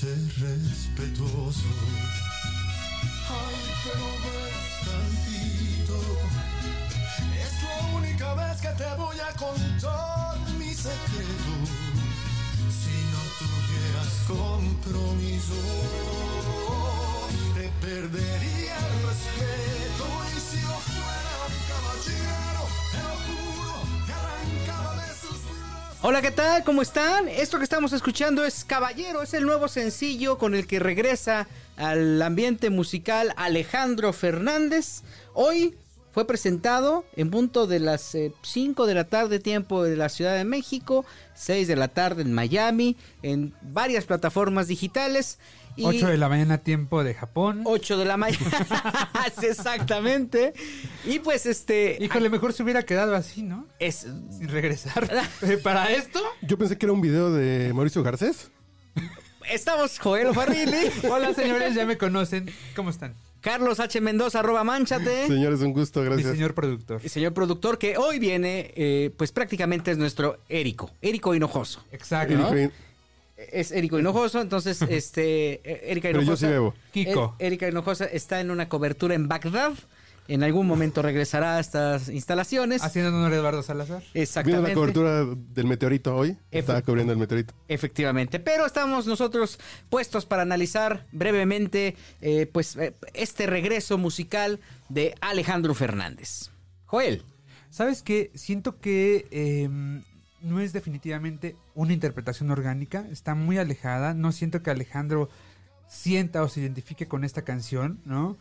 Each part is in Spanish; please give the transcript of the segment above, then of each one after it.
Ser respetuoso. Ay, pero ve tantito. Es la única vez que te voy a contar mi secreto. Si no tuvieras compromiso, te perdería el respeto. Y si no fuera un caballero, te lo juro, Hola, ¿qué tal? ¿Cómo están? Esto que estamos escuchando es Caballero, es el nuevo sencillo con el que regresa al ambiente musical Alejandro Fernández. Hoy fue presentado en punto de las 5 de la tarde tiempo de la Ciudad de México, 6 de la tarde en Miami, en varias plataformas digitales. Y 8 de la mañana tiempo de Japón. 8 de la mañana. Exactamente. Y pues este... Híjole, mejor se hubiera quedado así, ¿no? Es, Sin regresar. Eh, Para esto. Yo pensé que era un video de Mauricio Garcés. estamos Joel Farrilli. Hola, señores, ya me conocen. ¿Cómo están? Carlos H. Mendoza, arroba manchate. Señores, un gusto, gracias. señor productor. Y señor productor, que hoy viene, eh, pues prácticamente es nuestro Érico, Érico Hinojoso. Exacto. Green. Es Érico Hinojoso, entonces, este, eh, Erika Pero Hinojosa. yo sí bebo. Kiko. Er- Erika Hinojosa está en una cobertura en Bagdad. En algún momento regresará a estas instalaciones. Haciendo honor a Eduardo Salazar. Viene Exactamente. la cobertura del meteorito hoy. Estaba cubriendo el meteorito. Efectivamente, pero estamos nosotros puestos para analizar brevemente eh, pues eh, este regreso musical de Alejandro Fernández. Joel, ¿Sabes qué? Siento que eh, no es definitivamente una interpretación orgánica. Está muy alejada. No siento que Alejandro sienta o se identifique con esta canción, ¿no?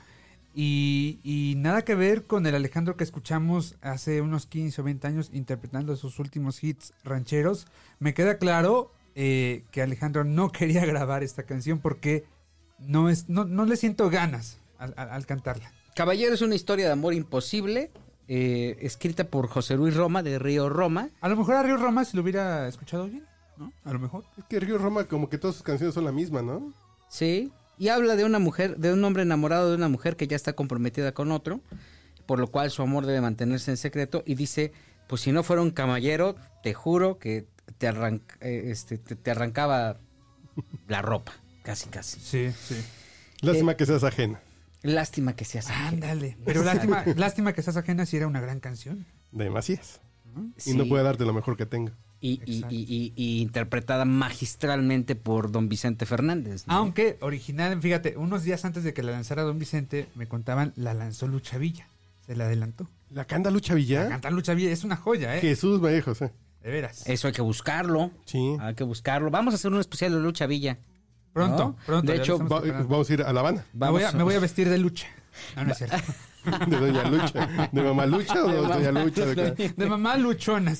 Y, y nada que ver con el Alejandro que escuchamos hace unos 15 o 20 años interpretando sus últimos hits rancheros. Me queda claro eh, que Alejandro no quería grabar esta canción porque no, es, no, no le siento ganas al- cantarla. Caballero es una historia de amor imposible, eh, escrita por José Luis Roma de Río Roma. A lo mejor a Río Roma se lo hubiera escuchado bien, ¿no? A lo mejor. Es que Río Roma, como que todas sus canciones son la misma, ¿no? Sí, y habla de una mujer, de un hombre enamorado de una mujer que ya está comprometida con otro, por lo cual su amor debe mantenerse en secreto y dice, pues si no fuera un caballero, te juro que te, arran- eh, este, te, te arrancaba la ropa, casi casi. Sí, sí. Lástima que seas ajena. Lástima que seas ajena. Ándale. Pero lástima, lástima que estás ajena si era una gran canción. De Macías. Sí, Y no puede darte lo mejor que tenga. y, y- Exacto. y- y- y interpretada magistralmente por don Vicente Fernández. ¿no? Aunque original, fíjate, unos días antes de que la lanzara Don Vicente, me contaban, la lanzó Lucha Villa. Se la adelantó. ¿La canta Lucha La Villa? cantar Lucha Villa es una joya, ¿eh? Jesús me dijo, sí. De veras. Eso hay que buscarlo. Sí. Hay que buscarlo. Vamos a hacer un especial de Lucha Villa. Pronto, ¿no? pronto. De hecho, Va- vamos a ir a La Habana. me, voy a, Vamos me voy a vestir de lucha. No, no es cierto. De Doña Lucha. ¿De Mamá Lucha o de Doña Mamá- Lucha? ¿De qué? De mamá luchona.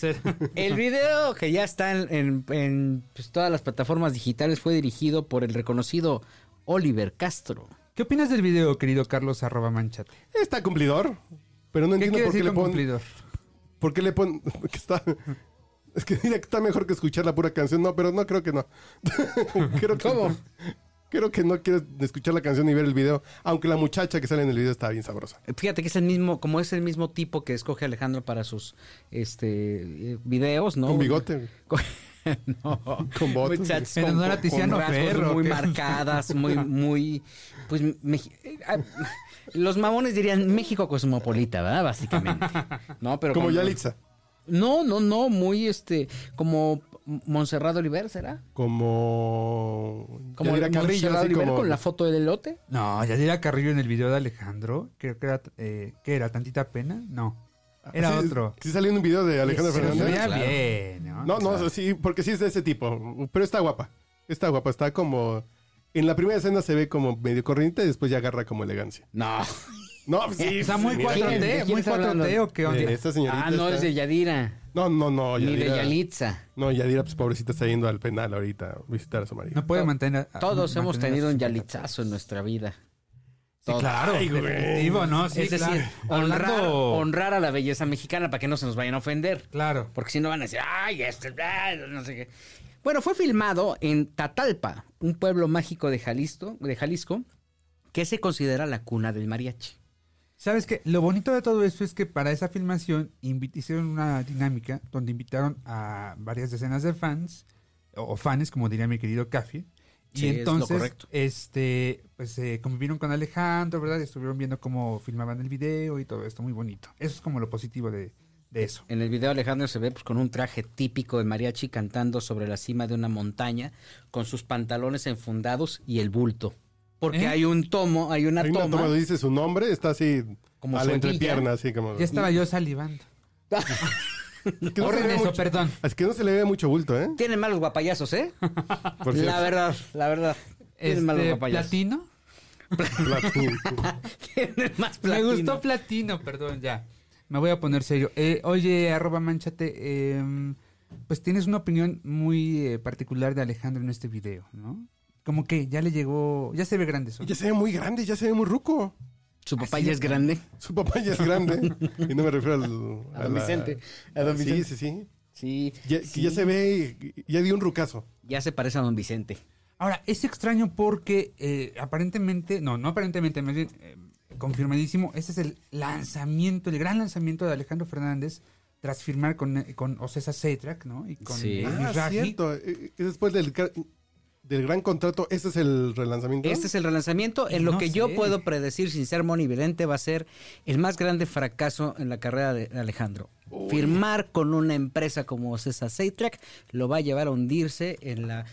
El video que ya está en, en- en, pues, todas las plataformas digitales fue dirigido por el reconocido Oliver Castro. ¿Qué opinas del video, querido Carlos arroba manchate? Está cumplidor. Pero no ¿Qué entiendo quiere por qué decir le ponen. cumplidor? ¿Por qué le ponen.? Porque está. Es que diría que está mejor que escuchar la pura canción. No, pero no creo que no. creo que ¿Cómo? Creo que no quieres escuchar la canción y ver el video. Aunque la muchacha que sale en el video está bien sabrosa. Fíjate que es el mismo, como es el mismo tipo que escoge Alejandro para sus este eh, videos, ¿no? Con bigote. Con- no, Con botas. con, a con rasgos Ferro, muy marcadas, muy, muy, pues, meji- eh, ah, los mamones dirían México cosmopolita, ¿verdad? Básicamente, ¿no? Pero Como Yalitza. No, no, no, muy este, como Monserrat Oliver, ¿será? Como. Como Yadira Carrillo, Oliver como. con la foto del elote. No, Yadira Carrillo en el video de Alejandro, creo que era, eh, ¿qué era? ¿Tantita pena? No, era Sí, otro. Sí salió en un video de Alejandro Sí, Fernández. claro. bien, ¿no? No, no, O sea, sí, porque sí es de ese tipo. Pero está guapa. Está guapa, está como... En la primera escena se ve como medio corriente y después ya agarra como elegancia. No. No, pues sí. Muy ¿De quién- 4D, de quién muy está hablando? 4D o qué De onda. esta señorita Ah, no, está- es de Yadira. No, no, no. Ni de Yadira- Yalitza. No, Yadira, pues pobrecita, está yendo al penal ahorita a visitar a su marido. No puede mantener. Todos hemos tenido un. Yalitzazo en nuestra vida. Sí, Todos. claro, Ay, güey. definitivo, ¿no? Sí, es decir, claro. honrar, honrar a la belleza mexicana para que no se nos vayan a ofender. Claro. Porque si no van a decir, ay, este, ah, no sé qué. Bueno, fue filmado en Tatalpa, un pueblo mágico de Jalisco, de Jalisco, que se considera la cuna del mariachi. ¿Sabes qué? Lo bonito de todo esto es que para esa filmación hicieron una dinámica donde invitaron a varias decenas de fans, o fans, como diría mi querido Café. Y Sí, entonces, este, pues eh, convivieron con Alejandro, ¿verdad? Y estuvieron viendo cómo filmaban el video y todo esto, muy bonito. Eso es como lo positivo de, de eso. En el video Alejandro se ve pues, con un traje típico de mariachi cantando sobre la cima de una montaña con sus pantalones enfundados y el bulto. Porque ¿Eh? hay un tomo, hay una Hay una toma. toma donde dice su nombre, está así Como a la entrepierna, así como... Ya estaba yo salivando. Que no, ve eso, mucho, perdón. así que no se le ve mucho bulto, ¿eh? Tienen malos guapayazos, ¿eh? Por la verdad, la verdad. Tienen malos Este, guapayazos. platino. Tienen más Me platino. gustó platino, perdón, ya. Me voy a poner serio. Eh, oye, arroba manchate, em, pues tienes una opinión muy eh, particular de Alejandro en este video, ¿no? Como que ya le llegó, ya se ve grande eso. Ya se ve muy grande, ya se ve muy ruco. Su papá Así ya es, es grande. Su papá ya es grande. y no me refiero al... A don la- Vicente, a don sí, Vicente. sí, sí. Sí. Ya, que sí. ya se ve, ya dio un rucazo. Ya se parece a don Vicente. Ahora, es extraño porque eh, aparentemente, no, no aparentemente, más bien eh, confirmadísimo, este es el lanzamiento, el gran lanzamiento de Alejandro Fernández tras firmar con, eh, con Ocesa Seitrack, ¿no? Y con Sí. Ah, cierto. Eh, Después del, del gran contrato, este es el relanzamiento. Este es el relanzamiento. En lo que yo puedo predecir sin ser monividente va a ser el más grande fracaso en la carrera de Alejandro. Firmar con una empresa como César Seitrack lo va a llevar a hundirse en la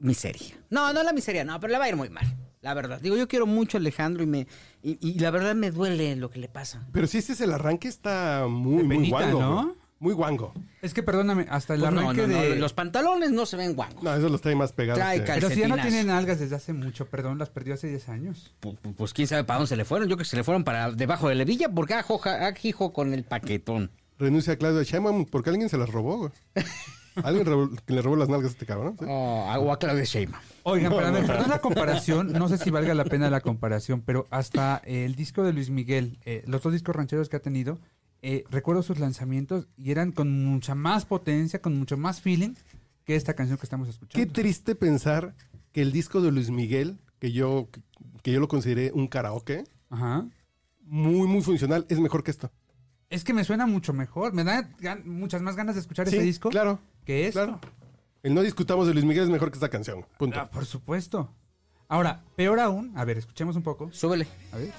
miseria. No, no la miseria, no, pero le va a ir muy mal. La verdad. Digo, yo quiero mucho a Alejandro y me y, y la verdad me duele lo que le pasa. Pero si este es el arranque, está muy, De muy guango. ¿no? Muy guango. Es que perdóname, hasta el Pues no, arranque no, no, de... los pantalones no se ven guangos. No, eso los trae más pegados. Trae que- Pero si ya no tienen algas desde hace mucho, perdón, las perdió hace 10 años. Pues, pues, quién sabe para dónde se le fueron. Yo creo que se le fueron para debajo de la villa porque ajoja, ajijo con el paquetón. Renuncia a Claudio Sheinbaum porque alguien se las robó, güey. Alguien robó- que le robó las nalgas a este cabrón. ¿sí? Oh, o a Claudia Sheinbaum. Oigan, pero a ver, perdón la comparación, no sé si valga la pena la comparación, pero hasta eh, el disco de Luis Miguel, eh, los dos discos rancheros que ha tenido, eh, recuerdo sus lanzamientos y eran con mucha más potencia, con mucho más feeling que esta canción que estamos Qué escuchando. triste pensar que el disco de Luis Miguel, que yo, que yo lo consideré un karaoke, Ajá. muy, muy funcional, es mejor que esto. Es que me suena mucho mejor, me da muchas más ganas de escuchar Sí, ese disco claro, que esto. claro. El no discutamos de Luis Miguel es mejor que esta canción. Punto. Ah, por supuesto. Ahora, peor aún, a ver, escuchemos un poco. Súbele. A ver.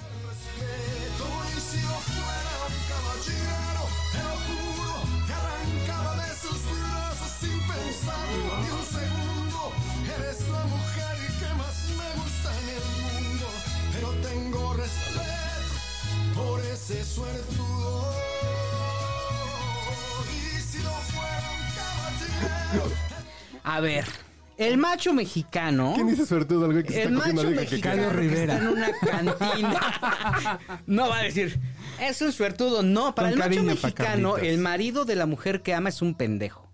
Ese suertudo. Y si no fuera un caballero. A ver, el macho mexicano. ¿Quién dice suertudo al güey que se El está cogiendo macho que mexicano que Rivera. está en una cantina. no va a decir, es un suertudo. No, para Con el macho mexicano, el marido de la mujer que ama es un pendejo.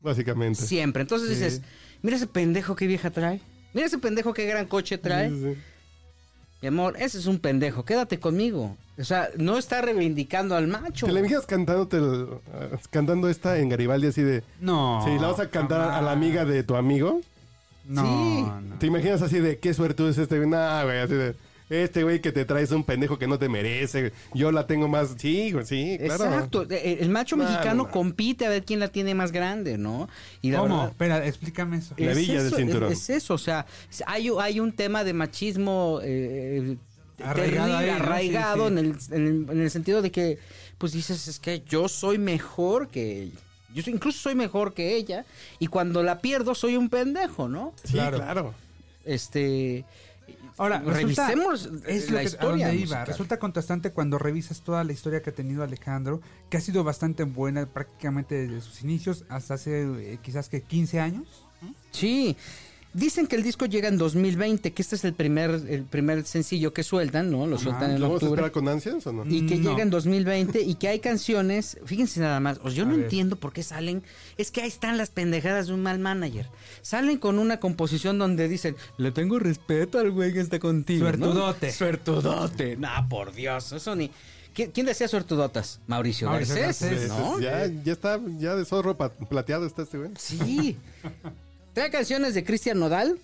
Básicamente. Siempre. Entonces Sí. dices, mira ese pendejo qué vieja trae. Mira ese pendejo qué gran coche trae. Sí, sí, sí. Mi amor, ese es un pendejo. Quédate conmigo. O sea, no está reivindicando al macho. Te la imaginas cantándote el- cantando esta en Garibaldi así de... No. Sí, la vas a cantar a la amiga de tu amigo. No, Sí. no. ¿Te imaginas así de qué suertudo es este güey? Nah, güey, así de... Este güey que te traes un pendejo que no te merece. Yo la tengo más... Sí, güey, sí, claro. Exacto. Eh, El macho No, mexicano no, no. compite a ver quién la tiene más grande, ¿no? Y la ¿Cómo? verdad- Espera, explícame eso. La es villa del eso, cinturón. Es, es eso, o sea, hay, hay un tema de machismo eh, Arraigado terrible, ahí, ¿no? arraigado Sí, sí. En, el, en, el, en el sentido de que, pues dices, es que yo soy mejor que ella. Yo soy- incluso soy mejor que ella. Y cuando la pierdo, soy un pendejo, ¿no? Sí, Claro. claro. Este. Ahora, resulta- revisemos es la historia. donde iba. Resulta contrastante cuando revisas toda la historia que ha tenido Alejandro, que ha sido bastante buena prácticamente desde sus inicios hasta hace eh, quizás que 15 años. Sí. Dicen que el disco llega en 2020, que este es el primer, el primer sencillo que sueltan, ¿no? Lo sueltan en ¿Lo vamos a octubre. esperar con ansias o no? Y que No. llega en 2020 y que hay canciones, fíjense nada más, o sea, yo A no ver. entiendo por qué salen, es que ahí están las pendejadas de un mal manager. Salen con una composición donde dicen, le tengo respeto al güey que está contigo. ¿no? Suertudote. Suertudote. No, por Dios, eso ni... ¿Qui- ¿Quién decía suertudotas? Mauricio, Mauricio Garcés, Garcés, ¿no? Ya, ya está, ya de zorro plateado está este güey. Sí. Trae canciones de Cristian Nodal.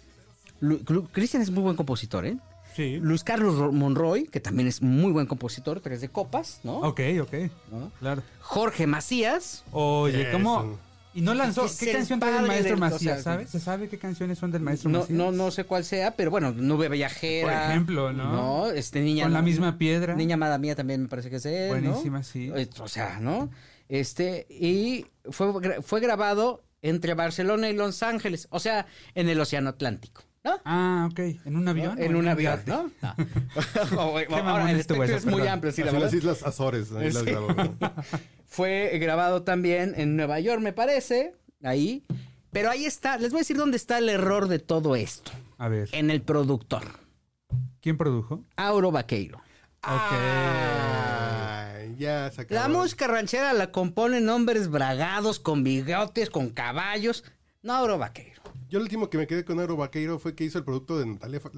Cristian es muy buen compositor, ¿eh? Sí. Luis Carlos Ro- Monroy, que también es muy buen compositor, tres de copas, ¿no? Ok, ok. ¿No? Claro. Jorge Macías. Oye. ¿cómo? Y no lanzó. ¿Qué canción trae el maestro del- o Macías? sea, ¿Sabes? ¿Se sabe qué canciones son del maestro No, Macías? no, no sé cuál sea, pero bueno, Nube Viajera. Por ejemplo, ¿no? No, este niña. Con la misma piedra. Niña amada mía también me parece que es él, ¿no? Buenísima, sí. O sea, ¿no? Este, y fue, fue grabado entre Barcelona y Los Ángeles, o sea, en el Océano Atlántico, ¿no? Ah, ok. ¿En un avión? En un avión? ¿no? No. O- o- mamón ahora, el espectro eso, es muy amplio, sí, la verdad. las Islas Azores. Ahí las Sí. grabó, ¿no? Fue grabado también en Nueva York, me parece, ahí. Pero ahí está, les voy a decir dónde está el error de todo esto. A ver. En el productor, ¿Quién produjo? Auro Vaqueiro. Ay, ya se acabó. La música ranchera la componen hombres bragados, con bigotes, con caballos. No, Auro Vaqueiro. Yo el último que me quedé con Aero Vaqueiro fue que hizo el producto de Natalia Fa-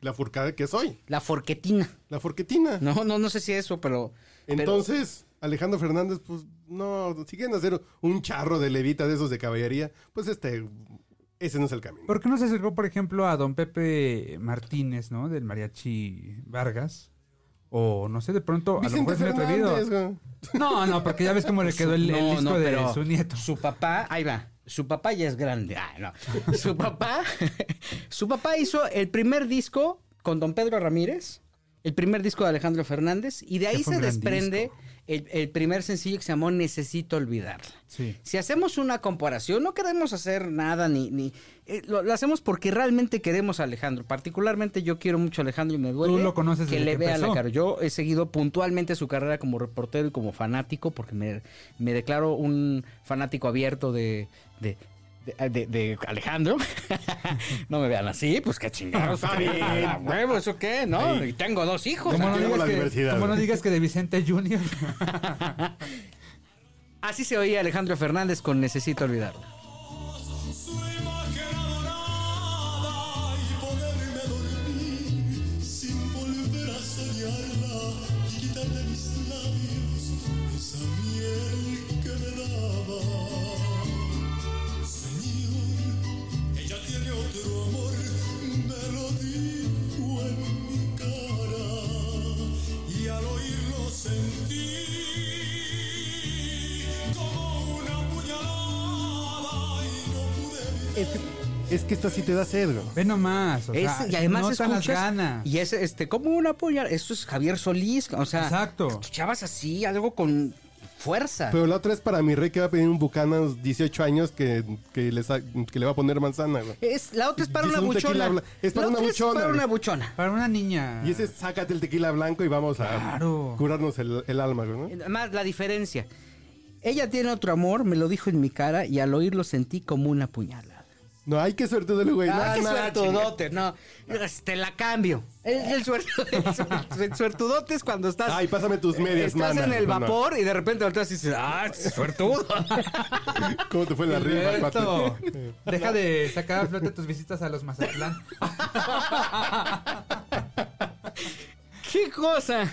La Furcada que soy. La forquetina. La Forquetina. No, no, no sé si eso, pero. pero- Entonces, Alejandro Fernández, pues no, si quieren hacer un charro de levita de esos de caballería, pues este, ese no es el camino. ¿Por qué no se acercó, por ejemplo, a don Pepe Martínez, ¿no? Del mariachi Vargas. O no sé, de pronto, a lo mejor es muy atrevido. No, no, porque ya ves cómo le quedó el, el No, disco no, de su nieto. Su papá, ahí va. Su papá ya es grande. Ah, no. Su papá, su papá hizo el primer disco con don Pedro Ramírez, el primer disco de Alejandro Fernández, y de ahí se desprende disco. El, el primer sencillo que se llamó Necesito olvidarla. Sí. Si hacemos una comparación, no queremos hacer nada ni... ni eh, lo, lo hacemos porque realmente queremos a Alejandro. Particularmente yo quiero mucho a Alejandro y me duele Tú lo conoces que le vea la cara. Yo he seguido puntualmente su carrera como reportero y como fanático porque me, me declaro un fanático abierto de... de de, de- Alejandro. no me vean así, pues qué chingados. Ah, huevo, ¿eso qué? ¿No? Y tengo dos hijos. Como no, digas la que, como no digas que de Vicente Junior. Así se oía Alejandro Fernández con Necesito olvidarlo. Es que, es que esta sí te da sed, güey. Ve nomás. O Es- sea, y además las escuchas ganas. y es este como una puñal esto es Javier Solís o sea Exacto. escuchabas así algo con fuerza Pero la otra es para mi rey que va a pedir un Bucanas 18 años que, que, le, sa- que le va a poner manzana, güey. es la otra es para una un buchona bla- es para La una otra buchona, para güey. una buchona Para una niña. Y ese es sácate el tequila blanco y vamos a curarnos el, el alma, güey, ¿no? además la diferencia ella tiene otro amor me lo dijo en mi cara y al oírlo sentí como una puñalada No, hay que suerte del güey. Ah, No, qué no, suertudote, no. Te la cambio. El, el, suertu- el suer- el suertudote es cuando estás. Ay, pásame tus medias, Estás mana. en el no. vapor y de repente volteas y dices, ah, suertudo. ¿Cómo te fue la cuate? Deja de sacar a flote tus visitas a los Mazatlán. ¿Qué cosa?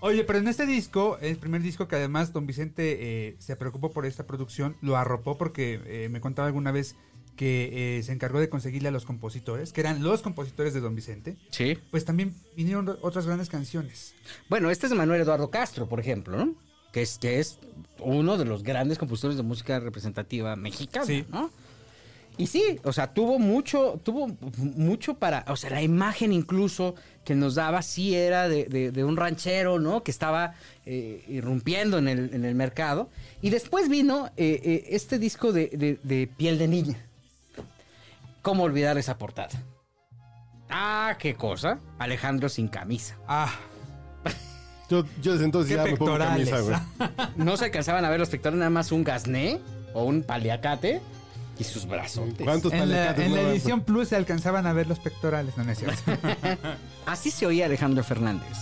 Oye, pero en este disco, el primer disco que además don Vicente eh, se preocupó por esta producción, lo arropó porque eh, me contaba alguna vez que eh, se encargó de conseguirle a los compositores, que eran los compositores de don Vicente, Sí. pues también vinieron otras grandes canciones. Bueno, este es Manuel Eduardo Castro, por ejemplo, ¿no? Que es, que es uno de los grandes compositores de música representativa mexicana, Sí. ¿no? Y sí, o sea, tuvo mucho, tuvo mucho para, o sea, la imagen incluso que nos daba sí era de, de- de un ranchero, ¿no? Que estaba eh, irrumpiendo en el, en el mercado. Y después vino eh, eh, este disco de, de- de Piel de Niña. ¿Cómo olvidar esa portada? Ah, qué cosa. Alejandro sin camisa. Ah, Yo, yo desde entonces qué ya me pongo pectorales. camisa, güey. No se alcanzaban a ver los pectorales, nada más un gasné o un paliacate. Y sus brazos. ¿Cuántos En la, paliacates en la edición Plus se alcanzaban a ver los pectorales, no, no es cierto. Así se oía Alejandro Fernández.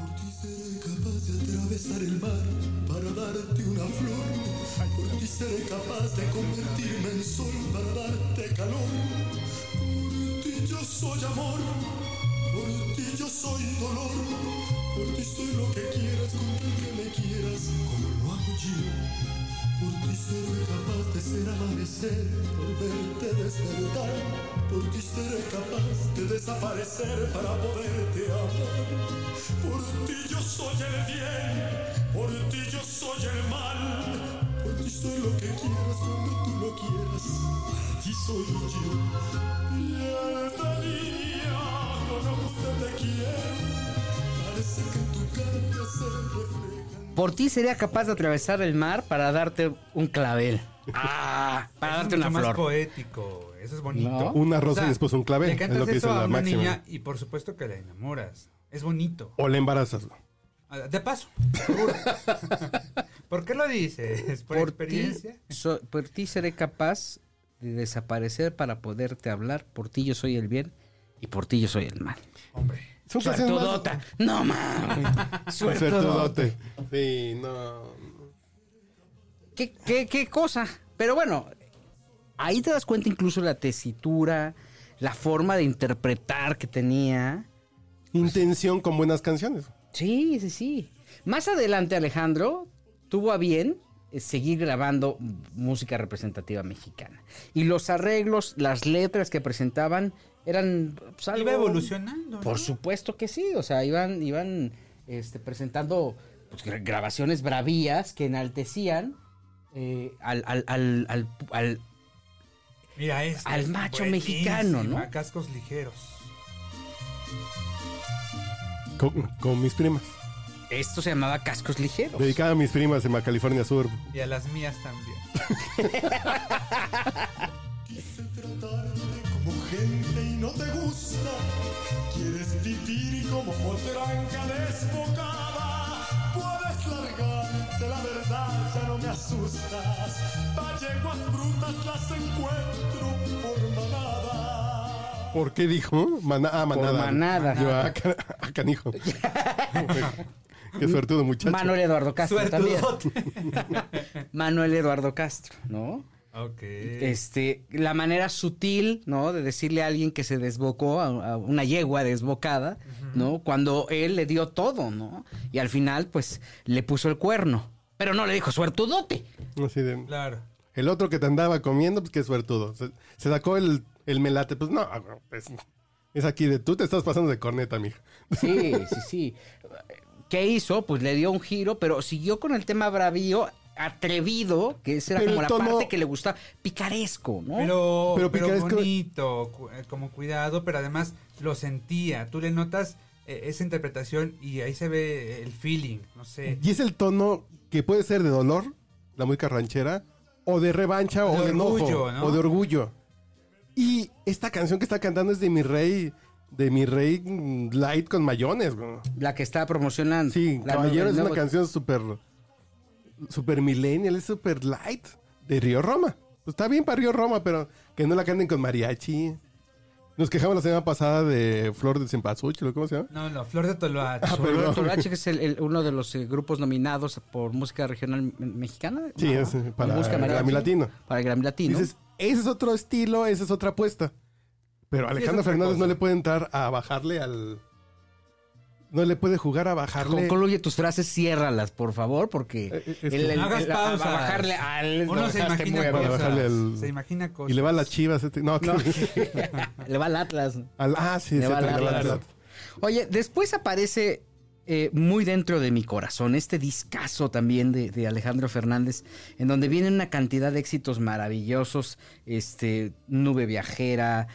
Por ti seré capaz de atravesar el mar para darte una flor. Seré capaz de convertirme en sol para darte calor. Por ti yo soy amor. Por ti yo soy dolor. Por ti soy lo que quieras, con el que me quieras, como lo hago yo. Por ti seré capaz de ser amanecer, por verte despertar. Por ti seré capaz de desaparecer para poderte amar. Por ti yo soy el bien, por ti yo soy el mal. Por ti soy lo que quieras cuando tú lo quieras. Para ti soy yo. Piel de niña, con ojos de te quiero. Parece que en tu cara se reflejan. Por ti sería capaz de atravesar el mar para darte un clavel. Ah, para darte es una flor. poético. Eso es bonito. ¿No? Una rosa O sea, y después un clavel. Le Es cantas lo que dice eso a la una máxima. niña y por supuesto que la enamoras. Es bonito. O la embarazas. Ah, De paso, seguro. ¿Por qué lo dices? ¿Por, Por experiencia? So- por ti seré capaz de desaparecer para poderte hablar. Por ti yo soy el bien y por ti yo soy el mal. Hombre. Suertudota. No mames. Suertudote. Suertudote. Sí, no. ¿Qué, qué, qué cosa? Pero bueno, ahí te das cuenta incluso la tesitura, la forma de interpretar que tenía. Intención con buenas canciones. Sí, sí, sí. Más adelante Alejandro tuvo a bien eh, seguir grabando música representativa mexicana. Y los arreglos, las letras que presentaban eran pues, algo- Iba evolucionando. ¿no? Por supuesto que sí, o sea, iban, iban este, presentando pues, gra- grabaciones bravías que enaltecían eh, al, al, al, al- al- Mira, este al es macho mexicano, ¿no? Cascos ligeros. Con, con mis primas. Esto se llamaba Cascos Ligeros. Dedicada a mis primas en California Sur. Y a las mías también. Quise tratarte como gente y no te gusta. Quieres vivir como potranca desbocada. Puedes largarte, la verdad ya no me asustas. Valleguas brutas las encuentro por manada. ¿Por qué dijo? Ah, manada. manada. Yo, ah, ca- ah, canijo. qué suertudo muchacho. Manuel Eduardo Castro también. Suertudote. Manuel Eduardo Castro, ¿no? ok. Este, la manera sutil, ¿no? De decirle a alguien que se desbocó, a, a una yegua desbocada, ¿no? Cuando él le dio todo, ¿no? Y al final, pues, le puso el cuerno. Pero no le dijo suertudote. Así de- Claro. el otro que te andaba comiendo, pues qué suertudo. Se, se sacó el, el melate. Pues no, es, es aquí de tú te estás pasando de corneta, mija. Sí, sí, sí. ¿Qué hizo? Pues le dio un giro, pero siguió con el tema bravío, atrevido, que esa era Pero como la tono- parte que le gustaba, picaresco, ¿no? Pero, Pero pero, picaresco- bonito, cu- eh, como cuidado, pero además lo sentía. Tú le notas eh, esa interpretación y ahí se ve el feeling, no sé. Y es el tono que puede ser de dolor, la música ranchera, o de revancha, o De de, enojo, ¿no? o de orgullo. Y esta canción que está cantando es de mi rey, de mi rey light con mayones. güey. La que estaba promocionando. Sí, La- Caballero es una canción súper, súper millennial, es súper light, de Río Roma. Pues está bien para Río Roma, pero que no la canten con mariachi. Nos quejamos la semana pasada de Flor de Cempasúchil, ¿o ¿cómo se llama? No, no, Flor de Toloache. Ah, Flor de. Toloache, que es el- el- uno de los eh, grupos nominados por música regional me- mexicana. Sí, ¿no? es, eh, para Música mariachi. Grammy Latino. Para el Grammy Latino. Dices, ese es otro estilo, esa es otra apuesta. Pero Alejandro Fernández no le puede entrar a bajarle al... No le puede jugar a bajarle... Concluye tus frases, ciérralas, por favor, porque Eh, eh, el, el- No hagas el- a- bajarle al Uno se dejaste imagina cosas. bajarle al- Se imagina cosas. Y le va a las chivas. Este, no, No. le va al Atlas. al- ah, sí, Le sí, va al le va al Atlas. Atlas. Oye, después aparece eh, muy dentro de mi corazón este discazo también de, de Alejandro Fernández, en donde viene una cantidad de éxitos maravillosos, este, Nube Viajera,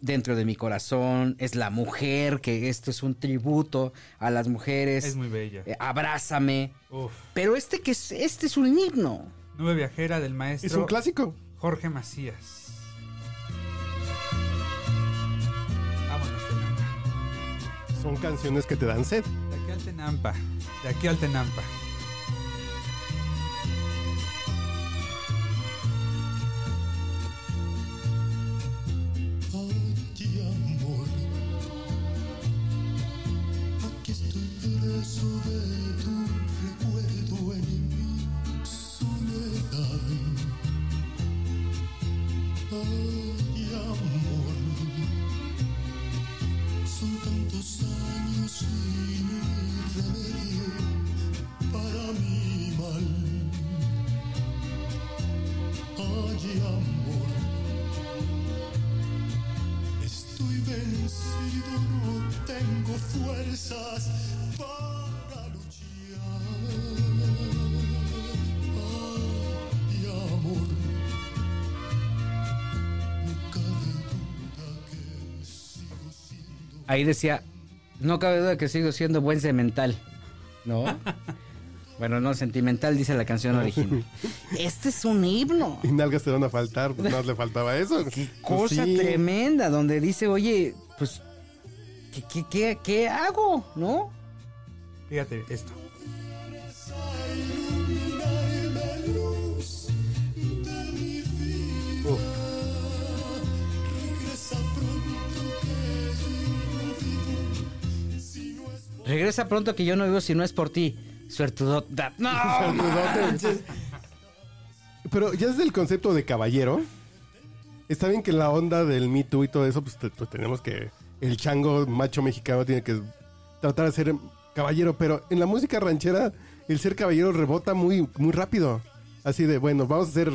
dentro de mi corazón, es la mujer, que esto es un tributo a las mujeres, Es muy bella. eh, Abrázame, Uf. pero este que es, este es un himno. Nube viajera del maestro Es un clásico. Jorge Macías. Vámonos, Tenampa. Son canciones que te dan sed. De aquí al Tenampa. De aquí al Tenampa. y amor. Son tantos años y remedio para mi mal. Ay, amor, estoy vencido, no tengo fuerzas Ahí decía, no cabe duda que sigo siendo buen cemental, ¿no? bueno, no, sentimental dice la canción original. Este es un himno. Y nalgas te van a faltar, pues no le faltaba eso. Pues Cosa sí. tremenda, donde dice, oye, pues, ¿qué, qué, qué, qué hago? ¿No? Fíjate esto. Regresa pronto que yo no vivo si no es por ti. Suertudota. ¡No! Pero ya desde el concepto de caballero, está bien que la onda del Me Too y todo eso, pues, pues tenemos que. El chango macho mexicano tiene que tratar de ser caballero, pero en la música ranchera, el ser caballero rebota muy, muy rápido. Así de, bueno, vamos a ser.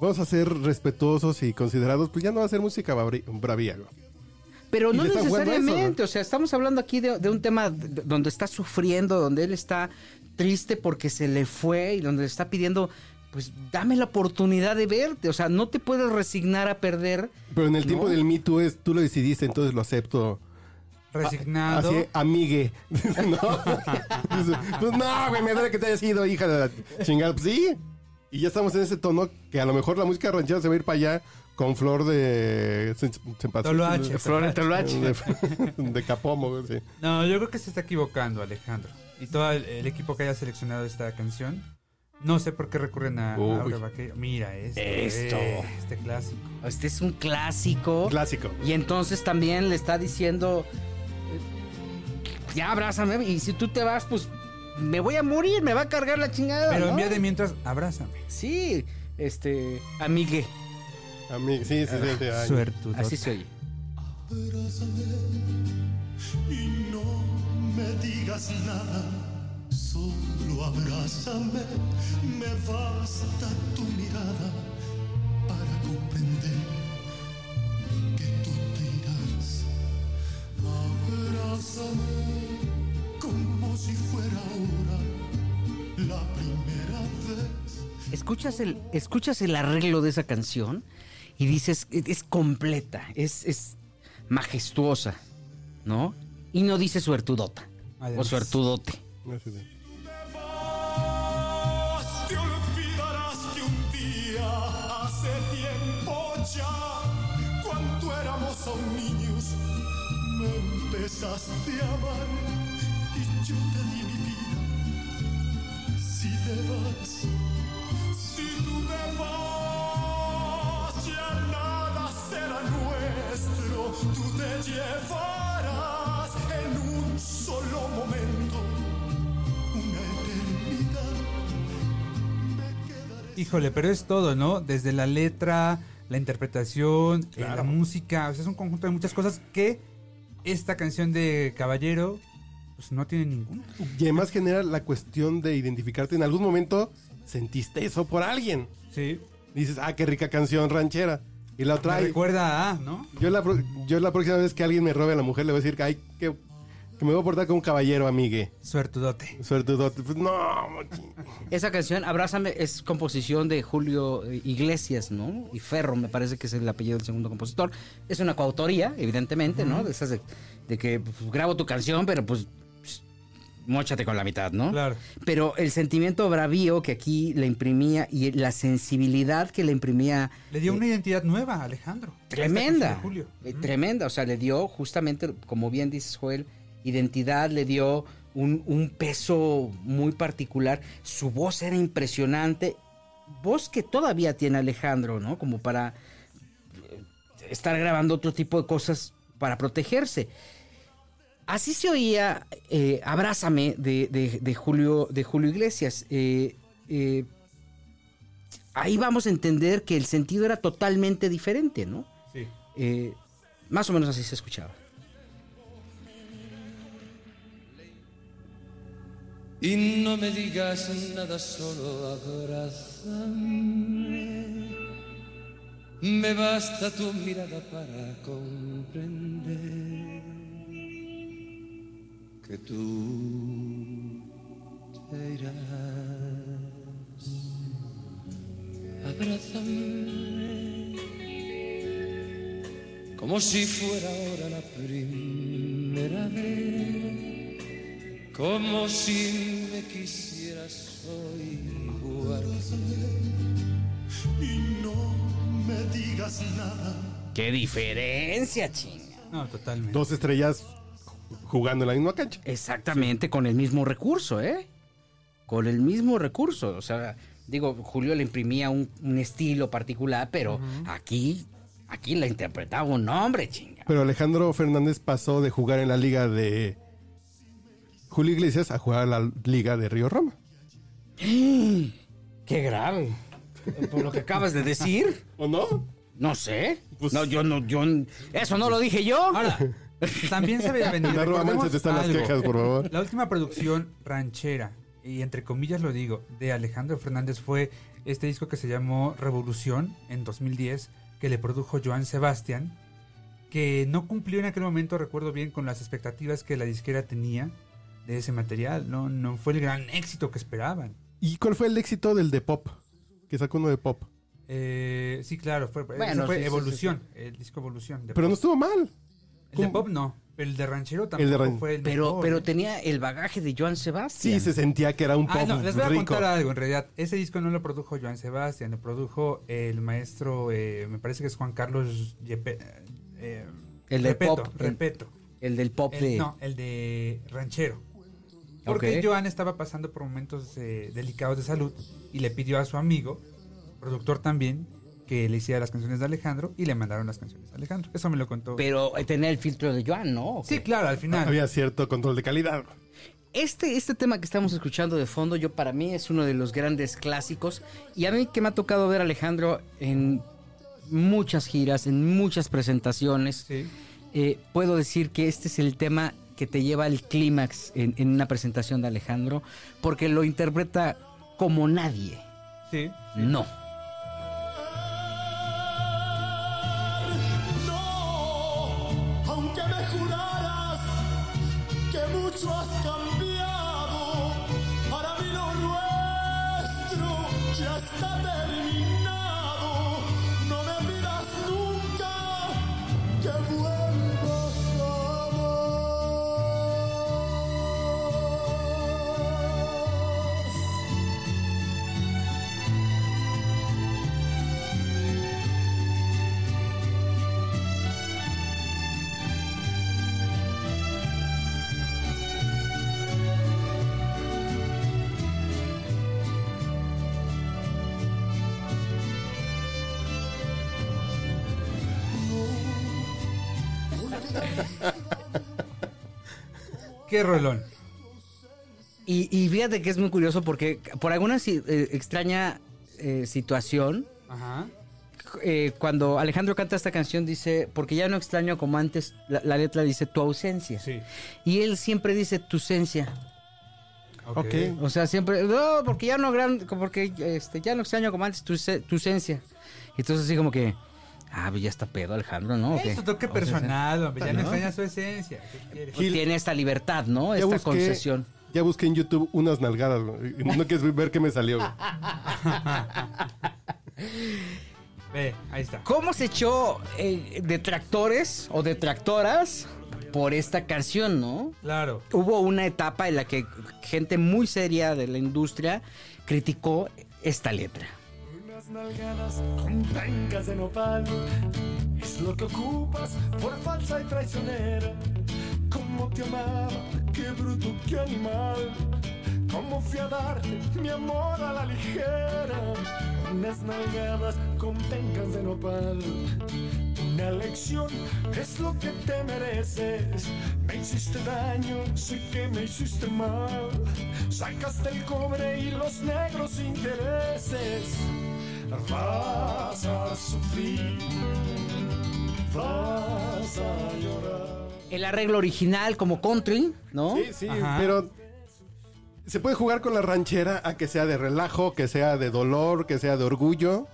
Vamos a ser respetuosos y considerados, pues ya no va a ser música bravía. Pero no eso, necesariamente, o sea, estamos hablando aquí de, de un tema donde está sufriendo, donde él está triste porque se le fue y donde le está pidiendo, pues dame la oportunidad de verte, o sea, no te puedes resignar a perder. Pero en el tiempo del Me Too es, tú lo decidiste, entonces lo acepto. Resignado. Así, amigue. no. Pues no, güey, me duele que te hayas ido, hija de la chingada. Pues sí. Y ya estamos en ese tono que a lo mejor la música ranchera se va a ir para allá con flor de... Toloache. Flor en Toloache. De, de capomo, güey, sí. No, yo creo que se está equivocando, Alejandro. Y todo el, el equipo que haya seleccionado esta canción. No sé por qué recurren a, a Uy. Aura Vaqueiro. Mira esto. Esto. este clásico. Este es un clásico. Clásico. Y entonces también le está diciendo, ya abrázame, y si tú te vas, pues me voy a morir, me va a cargar la chingada. Pero ¿no? en vía de mientras, abrázame. Sí, este, amigue, Amigue, sí, sí, sí. sí, ay. Suertudo. así se oye. Abrázame y no me digas nada, solo abrázame, me basta tu mirada para comprender que tú te irás. Abrázame como si fuera ahora la primera vez. Escuchas el, escuchas el arreglo de esa canción y dices, es, es completa, es, es majestuosa, ¿no? Y no dice suertudota o Además. suertudote. Así de- Te olvidarás que un día hace tiempo ya, cuando éramos aún niños, me empezaste a amar y yo te di mi vida. Si te vas, llevarás en un solo momento una eternidad. Me quedaré Híjole, pero es todo, ¿no? Desde la letra, la interpretación, eh, la música. O sea, es un conjunto de muchas cosas que esta canción de Caballero, pues no tiene ninguna. Y además genera la cuestión de identificarte. En algún momento sentiste eso por alguien. Sí. Dices, ah, qué rica canción ranchera. Y la otra, Me recuerda a, ¿no? yo la, yo la próxima vez que alguien me robe a la mujer le voy a decir que, ay, que, que me voy a portar como un caballero, amigue. Suertudote. Suertudote. Pues no, mochi. Esa canción, Abrázame, es composición de Julio Iglesias, ¿no? Y Ferro, me parece que es el apellido del segundo compositor. Es una coautoría, evidentemente, ¿no? De esas de, de que pues, grabo tu canción, pero pues, móchate con la mitad, ¿no? Claro. Pero el sentimiento bravío que aquí le imprimía y la sensibilidad que le imprimía Le dio una identidad nueva a Alejandro. canción tremenda, Julio. eh, tremenda, o sea, le dio justamente, como bien dices Joel, identidad, le dio un, un peso muy particular, su voz era impresionante, voz que todavía tiene Alejandro, ¿no? Como para eh, estar grabando otro tipo de cosas para protegerse. Así se oía eh, Abrázame de, de- de Julio, de Julio Iglesias. Eh, eh, ahí vamos a entender que el sentido era totalmente diferente, ¿no? Sí. Eh, más o menos así se escuchaba. Y no me digas nada, solo abrázame. Me basta tu mirada para comprender que tú te irás. Abrázame como si fuera ahora la primera vez, como si me quisieras hoy igual. Y no me digas nada. ¡Qué diferencia, chinga! No, totalmente. Dos estrellas jugando en la misma cancha. Exactamente, con el mismo recurso, ¿eh? Con el mismo recurso. O sea, digo, Julio le imprimía un, un estilo particular, pero aquí, aquí la interpretaba un hombre, chinga. Pero Alejandro Fernández pasó de jugar en la liga de Julio Iglesias a jugar a la liga de Río Roma. ¡Qué grave! Por lo que acabas de decir, ¿O no? no sé. Pues- no, yo no, yo. Eso no lo dije yo. Ahora, también se. No, están las quejas, por favor. La última producción ranchera, y entre comillas lo digo, de Alejandro Fernández fue este disco que se llamó Revolución en 2010, que le produjo Joan Sebastián, que no cumplió en aquel momento, recuerdo bien, con las expectativas que la disquera tenía de ese material. No, no fue el gran éxito que esperaban. ¿Y cuál fue el éxito del de pop? Que sacó uno de pop. Eh, sí, claro, fue, Bueno, fue sí, sí, Evolución, el disco Evolución. de Pero no pop. estuvo mal. El de pop no, pero el de ranchero El de ran- fue el Pero, mejor, pero ¿eh? tenía el bagaje de Joan Sebastián. Sí, se sentía que era un pop Ah, no, les voy a rico. contar algo en realidad. Ese disco no lo produjo Joan Sebastián, lo produjo el maestro, eh, me parece que es Juan Carlos Yepe- eh, El del Repeto, pop, el- Repeto. El del pop El- de. no, el de Ranchero. Porque Ok. Joan estaba pasando por momentos eh, delicados de salud y le pidió a su amigo, productor también, que le hiciera las canciones de Alejandro y le mandaron las canciones de Alejandro. Eso me lo contó. Pero eh, tenía el filtro de Joan, ¿no? ¿O sí, claro, al final. Había cierto control de calidad. Este, este tema que estamos escuchando de fondo, yo para mí es uno de los grandes clásicos. Y a mí que me ha tocado ver a Alejandro en muchas giras, en muchas presentaciones, Sí, eh, puedo decir que este es el tema que te lleva al clímax en, en una presentación de Alejandro, porque lo interpreta como nadie. sí. No. No, mucho has cambiado, para mí lo nuestro ya está terminado. Qué rolón. Y, y fíjate que es muy curioso porque por alguna si- eh, extraña eh, situación, Ajá. eh, cuando Alejandro canta esta canción dice, porque ya no extraño como antes, la, la letra dice tu ausencia. Sí. Y él siempre dice tu ausencia. Ok. O sea, siempre, no, porque ya no gran, porque este, ya no extraño como antes tu, tu ausencia. Y entonces así como que, ah, pues ya está pedo Alejandro, ¿no? Es su toque personal, hombre. Ya no extraña su esencia. ¿Qué quieres? pues tiene esta libertad, ¿no? Ya Esta busqué- concesión. Ya busqué en YouTube unas nalgadas. No quieres ver qué me salió. Ve, ahí está. ¿Cómo se echó eh, detractores o detractoras por esta canción, no? Claro. Hubo una etapa en la que gente muy seria de la industria criticó esta letra. Nalgadas con pencas de nopal. Es lo que ocupas por falsa y traicionera. Cómo te amaba, qué bruto, qué animal. Cómo fui a darte mi amor a la ligera. Unas nalgadas con pencas de nopal. Una lección es lo que te mereces. Me hiciste daño, sé que me hiciste mal. Sacaste el cobre y los negros intereses Vas a sufrir, vas a llorar. El arreglo original como country, ¿no? Sí, sí, Ajá. pero se puede jugar con la ranchera a que sea de relajo, que sea de dolor, que sea de orgullo.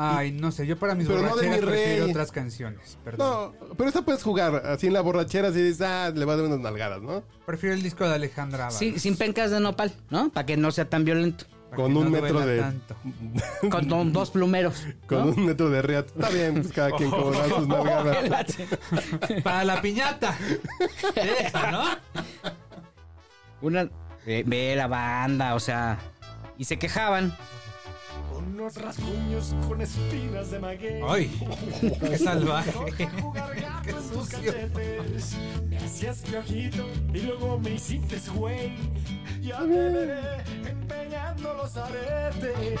Ay, no sé, yo para mis Pero borracheras mi rey. prefiero otras canciones, perdón. No, pero esta puedes jugar así en la borrachera, así dices, ah, le va a dar unas nalgadas, ¿no? Prefiero el disco de Alejandra. Sí, sin pencas de nopal, ¿no? Para que no sea tan violento. Con un no metro de- tanto. Con don- dos plumeros. Con ¿no? un metro de riat. Está bien, pues cada quien como da sus nalgadas. Para la piñata. Esa, ¿no? Una. Ve, ve la banda, o sea. Y se quejaban. Unos rasguños con espinas de maguey. Ay, qué salvaje. Qué sucio. Me hacías piojito y luego me hiciste güey. Ya te veré los aretes.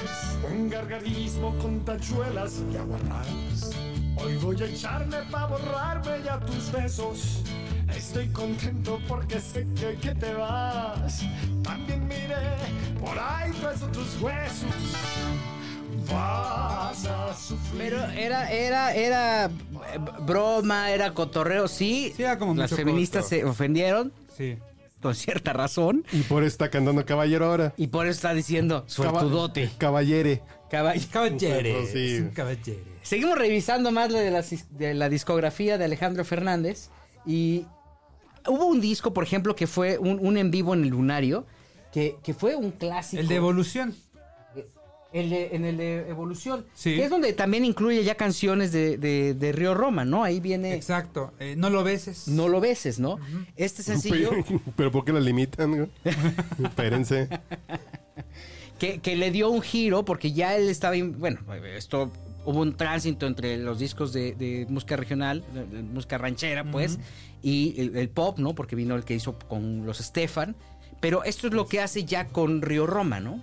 Un gargarismo con tachuelas y aguarrás. Hoy voy a echarme pa' borrarme ya tus besos. Estoy contento porque sé que, que te vas. También miré por ahí traes otros huesos. Vas a sufrir. Pero era, era, era eh, broma, era cotorreo, sí. Sí, era como Las mucho feministas coto. se ofendieron Sí. Con cierta razón. Y por eso está cantando caballero ahora. Y por eso está diciendo suertudote. Caballere. Caball- Caballere. Sí. Es un caballere. Seguimos revisando más lo de la, de la discografía de Alejandro Fernández. Y hubo un disco, por ejemplo, que fue un, un en vivo en el Lunario, que, que fue un clásico. El de evolución. El de- en el de Evolución. Sí. Que es donde también incluye ya canciones de, de- de Río Roma, ¿no? Ahí viene Exacto. Eh, no lo beses. No lo beses, ¿no? Este sencillo Pero ¿por qué la limitan? Espérense. que, que le dio un giro porque ya él estaba, in- bueno, esto hubo un tránsito entre los discos de, de música regional, de, de música ranchera, pues, y el, el pop, ¿no? Porque vino el que hizo con los Stefan. Pero esto es lo que hace ya con Río Roma, ¿no?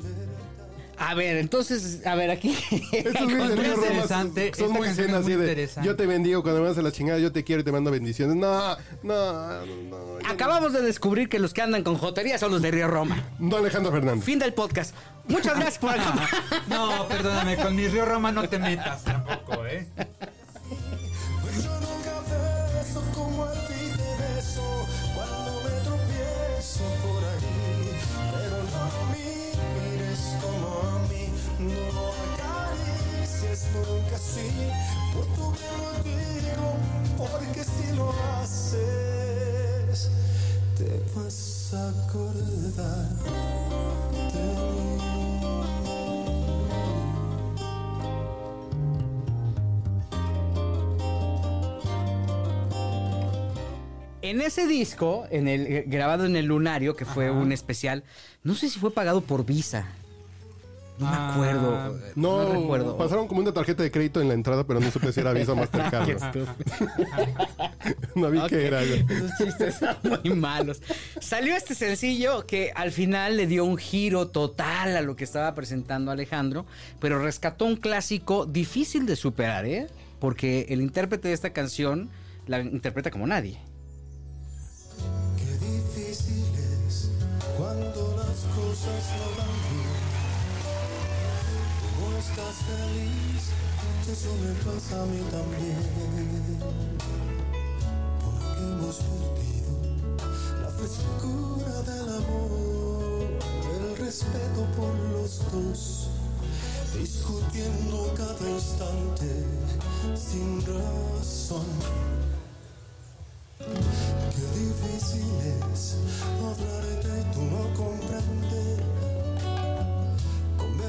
A ver, entonces, a ver, aquí. Estos Río Roma interesante. son muy es así muy de interesante. yo te bendigo cuando me vas a la chingada, yo te quiero y te mando bendiciones. No, no, no. Acabamos de descubrir que los que andan con jotería son los de Río Roma. no. Alejandro Fernández. Fin del podcast. Muchas gracias por. No, perdóname, con mi Río Roma no te metas tampoco, ¿eh? Lo haces, te vas a acordar de mí. En ese disco, en el eh, grabado en el Lunario, que fue un especial, no sé si fue pagado por Visa. No me Ah, acuerdo. No, No, recuerdo. pasaron como una tarjeta de crédito en la entrada, pero no supe si era Visa o Mastercard. Qué no vi Ok, qué era. Esos chistes son muy malos. Salió este sencillo que al final le dio un giro total a lo que estaba presentando Alejandro, pero rescató un clásico difícil de superar, ¿eh? Porque el intérprete de esta canción la interpreta como nadie. Eso me pasa a mí también. Porque hemos perdido la frescura del amor, el respeto por los dos. Discutiendo cada instante sin razón. Qué difícil es hablarte y tú no comprender.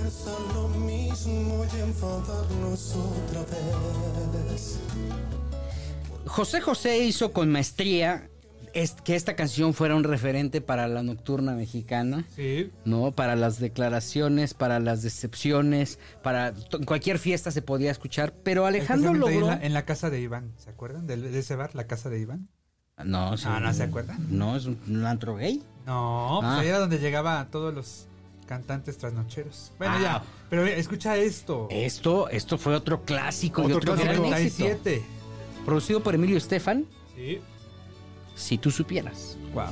Conversar lo mismo y enfadarnos otra vez. José José hizo con maestría es- que esta canción fuera un referente para la nocturna mexicana. Sí. ¿no? Para las declaraciones, para las decepciones, para en cualquier fiesta se podía escuchar, pero Alejandro logró... En la, en la casa de Iván, ¿se acuerdan? De, de ese bar, la casa de Iván. No, sí. Ah, ¿no se acuerdan? No, es un, un antro gay. No, pues Ah. ahí era donde llegaba todos los cantantes trasnocheros. Bueno, Ah. ya. Pero mira, escucha esto. Esto, esto fue otro clásico y Otro otro gran clásico. éxito. 97. Producido por Emilio Estefan, Sí. si tú supieras. Wow.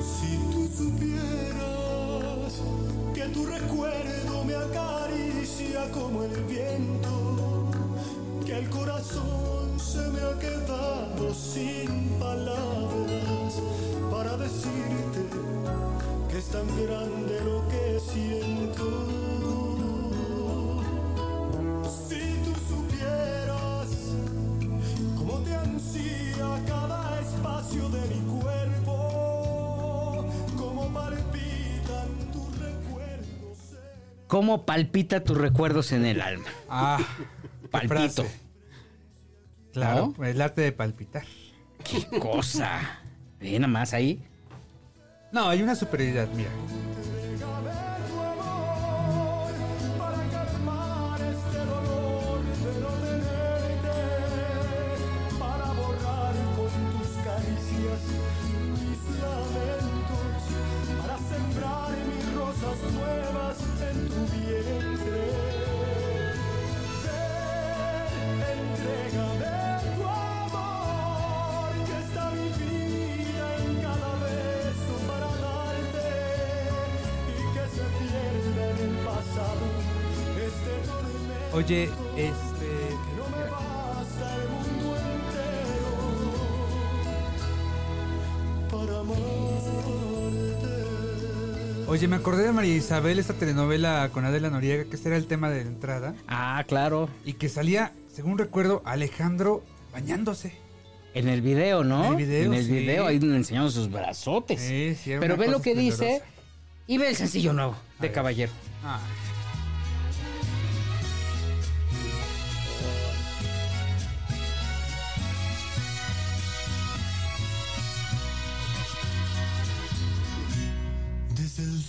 Si tú supieras que tu recuerdo me acaricia como el viento, que el corazón se me ha quedado sin palabras para decirte que es tan grande lo que siento. Si tú supieras cómo te ansía cada espacio de mi cuerpo, cómo palpitan tus recuerdos. en- ¿Cómo palpita tus recuerdos en el alma? Ah, Palpito. frase. Claro, ¿No? el arte de palpitar. ¡Qué cosa! Ve nada más ahí. No, hay una superioridad, mira. Para amarte. Oye, me acordé de María Isabel, esta telenovela con Adela Noriega, que ese era el tema de la entrada. Ah, claro. Y que salía, según recuerdo, Alejandro bañándose. En el video, ¿no? En el video, En el sí. video, ahí enseñando sus brazotes. Sí, sí, Pero ve lo que dice y ve el sencillo nuevo de. Caballero. Ah,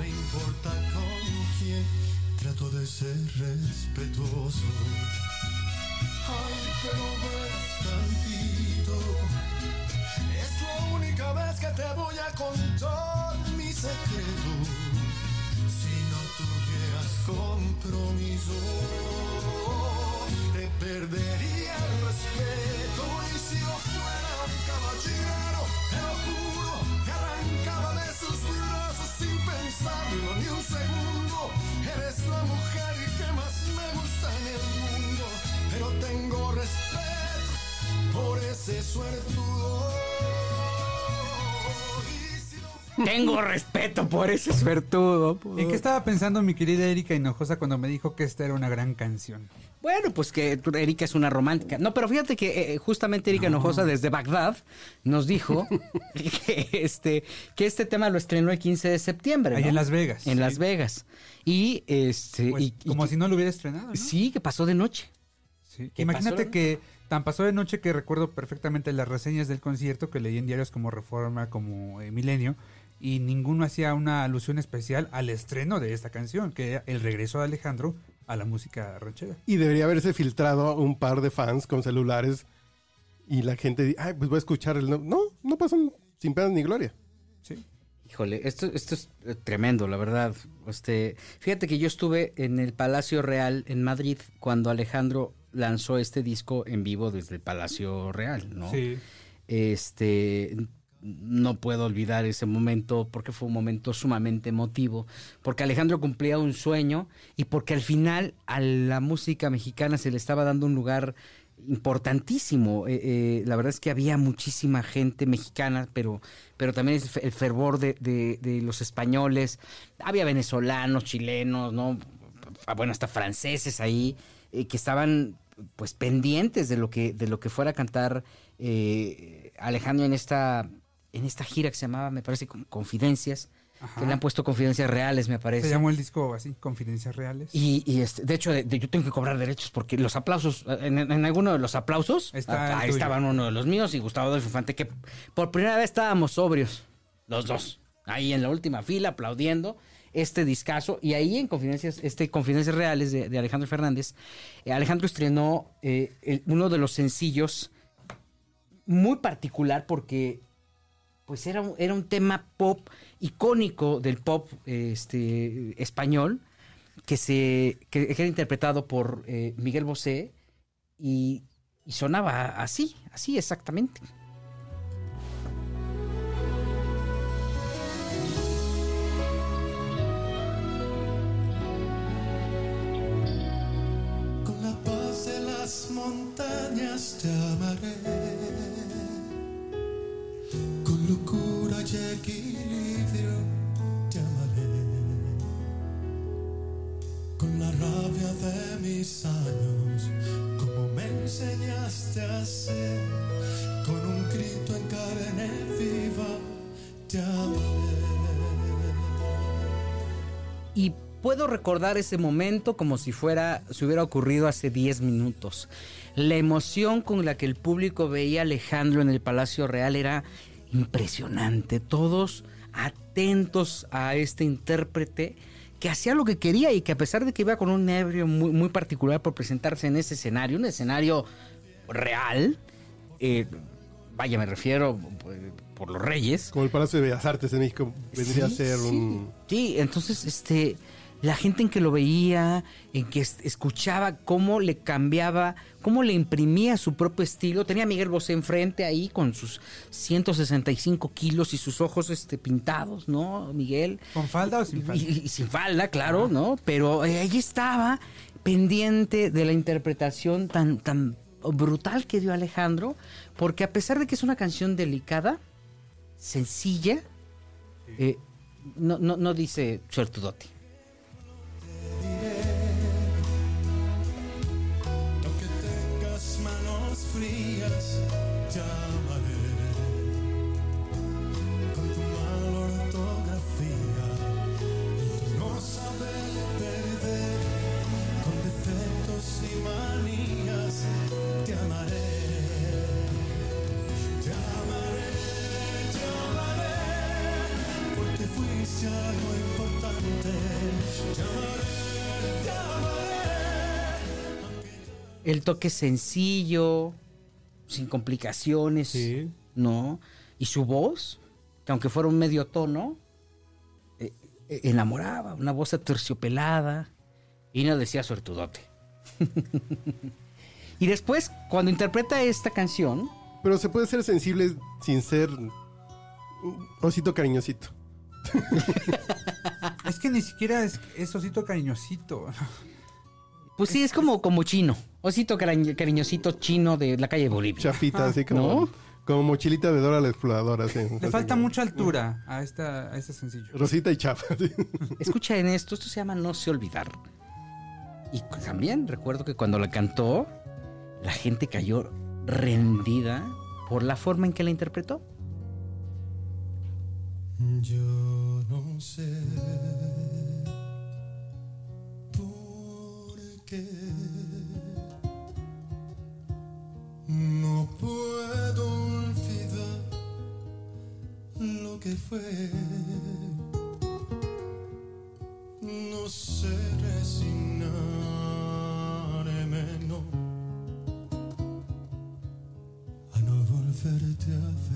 le importa con quién trato de ser respetuoso. Ay, pero tantito. Es la única vez que te voy a contar mi secreto. Si no tuvieras compromiso, te perdería el respeto. Y si no fuera un caballero, te lo juro, te arrancaba de sin pensarlo ni un segundo. Eres la mujer que más me gusta en el mundo, pero tengo respeto por ese suertudo. No Tengo respeto por ese suertudo. ¿En qué estaba pensando mi querida Erika Hinojosa cuando me dijo que esta era una gran canción? Bueno, pues que Erika es una romántica. No, pero fíjate que eh, justamente Erika Enojosa desde Bagdad nos dijo que este, que este tema lo estrenó el 15 de septiembre. Ahí ¿no? en Las Vegas. En Sí. Las Vegas. Y este. Pues, y- como si no lo hubiera estrenado. ¿no? Sí, que pasó de noche. Sí. ¿Qué Imagínate que tan pasó de noche que recuerdo perfectamente las reseñas del concierto que leí en diarios como Reforma, como eh, Milenio, y ninguno hacía una alusión especial al estreno de esta canción, que era el regreso de Alejandro a la música ranchera. Y debería haberse filtrado un par de fans con celulares y la gente, di- ay, pues voy a escuchar el... No, no, no pasan sin penas ni gloria. Sí. Híjole, esto, esto es eh, tremendo, la verdad. Este, fíjate que yo estuve en el Palacio Real en Madrid cuando Alejandro lanzó este disco en vivo desde el Palacio Real, ¿no? Sí. Este, no puedo olvidar ese momento porque fue un momento sumamente emotivo, porque Alejandro cumplía un sueño y porque al final a la música mexicana se le estaba dando un lugar importantísimo. Eh, eh, la verdad es que había muchísima gente mexicana, pero, pero también el fe- el fervor de, de- de los españoles. Había venezolanos, chilenos, ¿no? Ah, Bueno, hasta franceses ahí, eh, que estaban pues pendientes de lo que, de lo que fuera a cantar Alejandro en esta en esta gira que se llamaba, me parece, Con- Confidencias, Ajá. que le han puesto Confidencias Reales, me parece. Se llamó el disco así, Confidencias Reales. Y, y, este, de hecho, de- de- yo tengo que cobrar derechos porque los aplausos, en, en alguno de los aplausos, Está ah, ahí estaban uno de los míos y Gustavo Adolfo Infante, que por primera vez estábamos sobrios, los dos, ahí en la última fila aplaudiendo este discazo. Y ahí en Confidencias, este Confidencias Reales de, de Alejandro Fernández, eh, Alejandro estrenó eh, el- uno de los sencillos muy particular porque pues era un, era un tema pop icónico del pop este, español que se que, era interpretado por eh, Miguel Bosé y, y sonaba así, así exactamente. Con la paz de las montañas te amaré. Y puedo recordar ese momento como si fuera, si hubiera ocurrido hace 10 minutos. La emoción con la que el público veía a Alejandro en el Palacio Real era impresionante. Todos atentos a este intérprete que hacía lo que quería y que a pesar de que iba con un nervio muy, muy particular por presentarse en ese escenario, un escenario real, eh, vaya, me refiero pues, por los reyes, Como el Palacio de Bellas Artes en México vendría Sí, a ser sí. un... Sí, entonces, este, la gente en que lo veía, en que es- escuchaba cómo le cambiaba, cómo le imprimía su propio estilo. Tenía a Miguel Bosé enfrente ahí con sus 165 kilos y sus ojos este, pintados, ¿no, Miguel? ¿Con falda o sin falda? Y, y sin falda, claro, ¿no? Pero eh, ahí estaba, pendiente de la interpretación tan, tan brutal que dio Alejandro, porque a pesar de que es una canción delicada, sencilla, eh, no, no, no dice suertudote. Aunque El toque sencillo, sin complicaciones, Sí. ¿no? Y su voz, que aunque fuera un medio tono, eh, eh, enamoraba, una voz aterciopelada, y no decía suertudote. y después, cuando interpreta esta canción, Pero se puede ser sensible sin ser osito cariñosito. Es que ni siquiera es, es osito cariñosito. pues sí, es como, como chino, osito cariñ- cariñosito chino de la calle Bolivia. Chafita, así como, ¿no? como mochilita de Dora la exploradora. Así, Le Así falta como- mucha altura a, esta, a este sencillo. Rosita y chafa. sí. Escucha en esto, esto se llama No se olvidar. Y también recuerdo que cuando la cantó, la gente cayó rendida por la forma en que la interpretó. Yo no sé no puedo olvidar lo que fue. No sé resignarme, no, a no volverte a ver.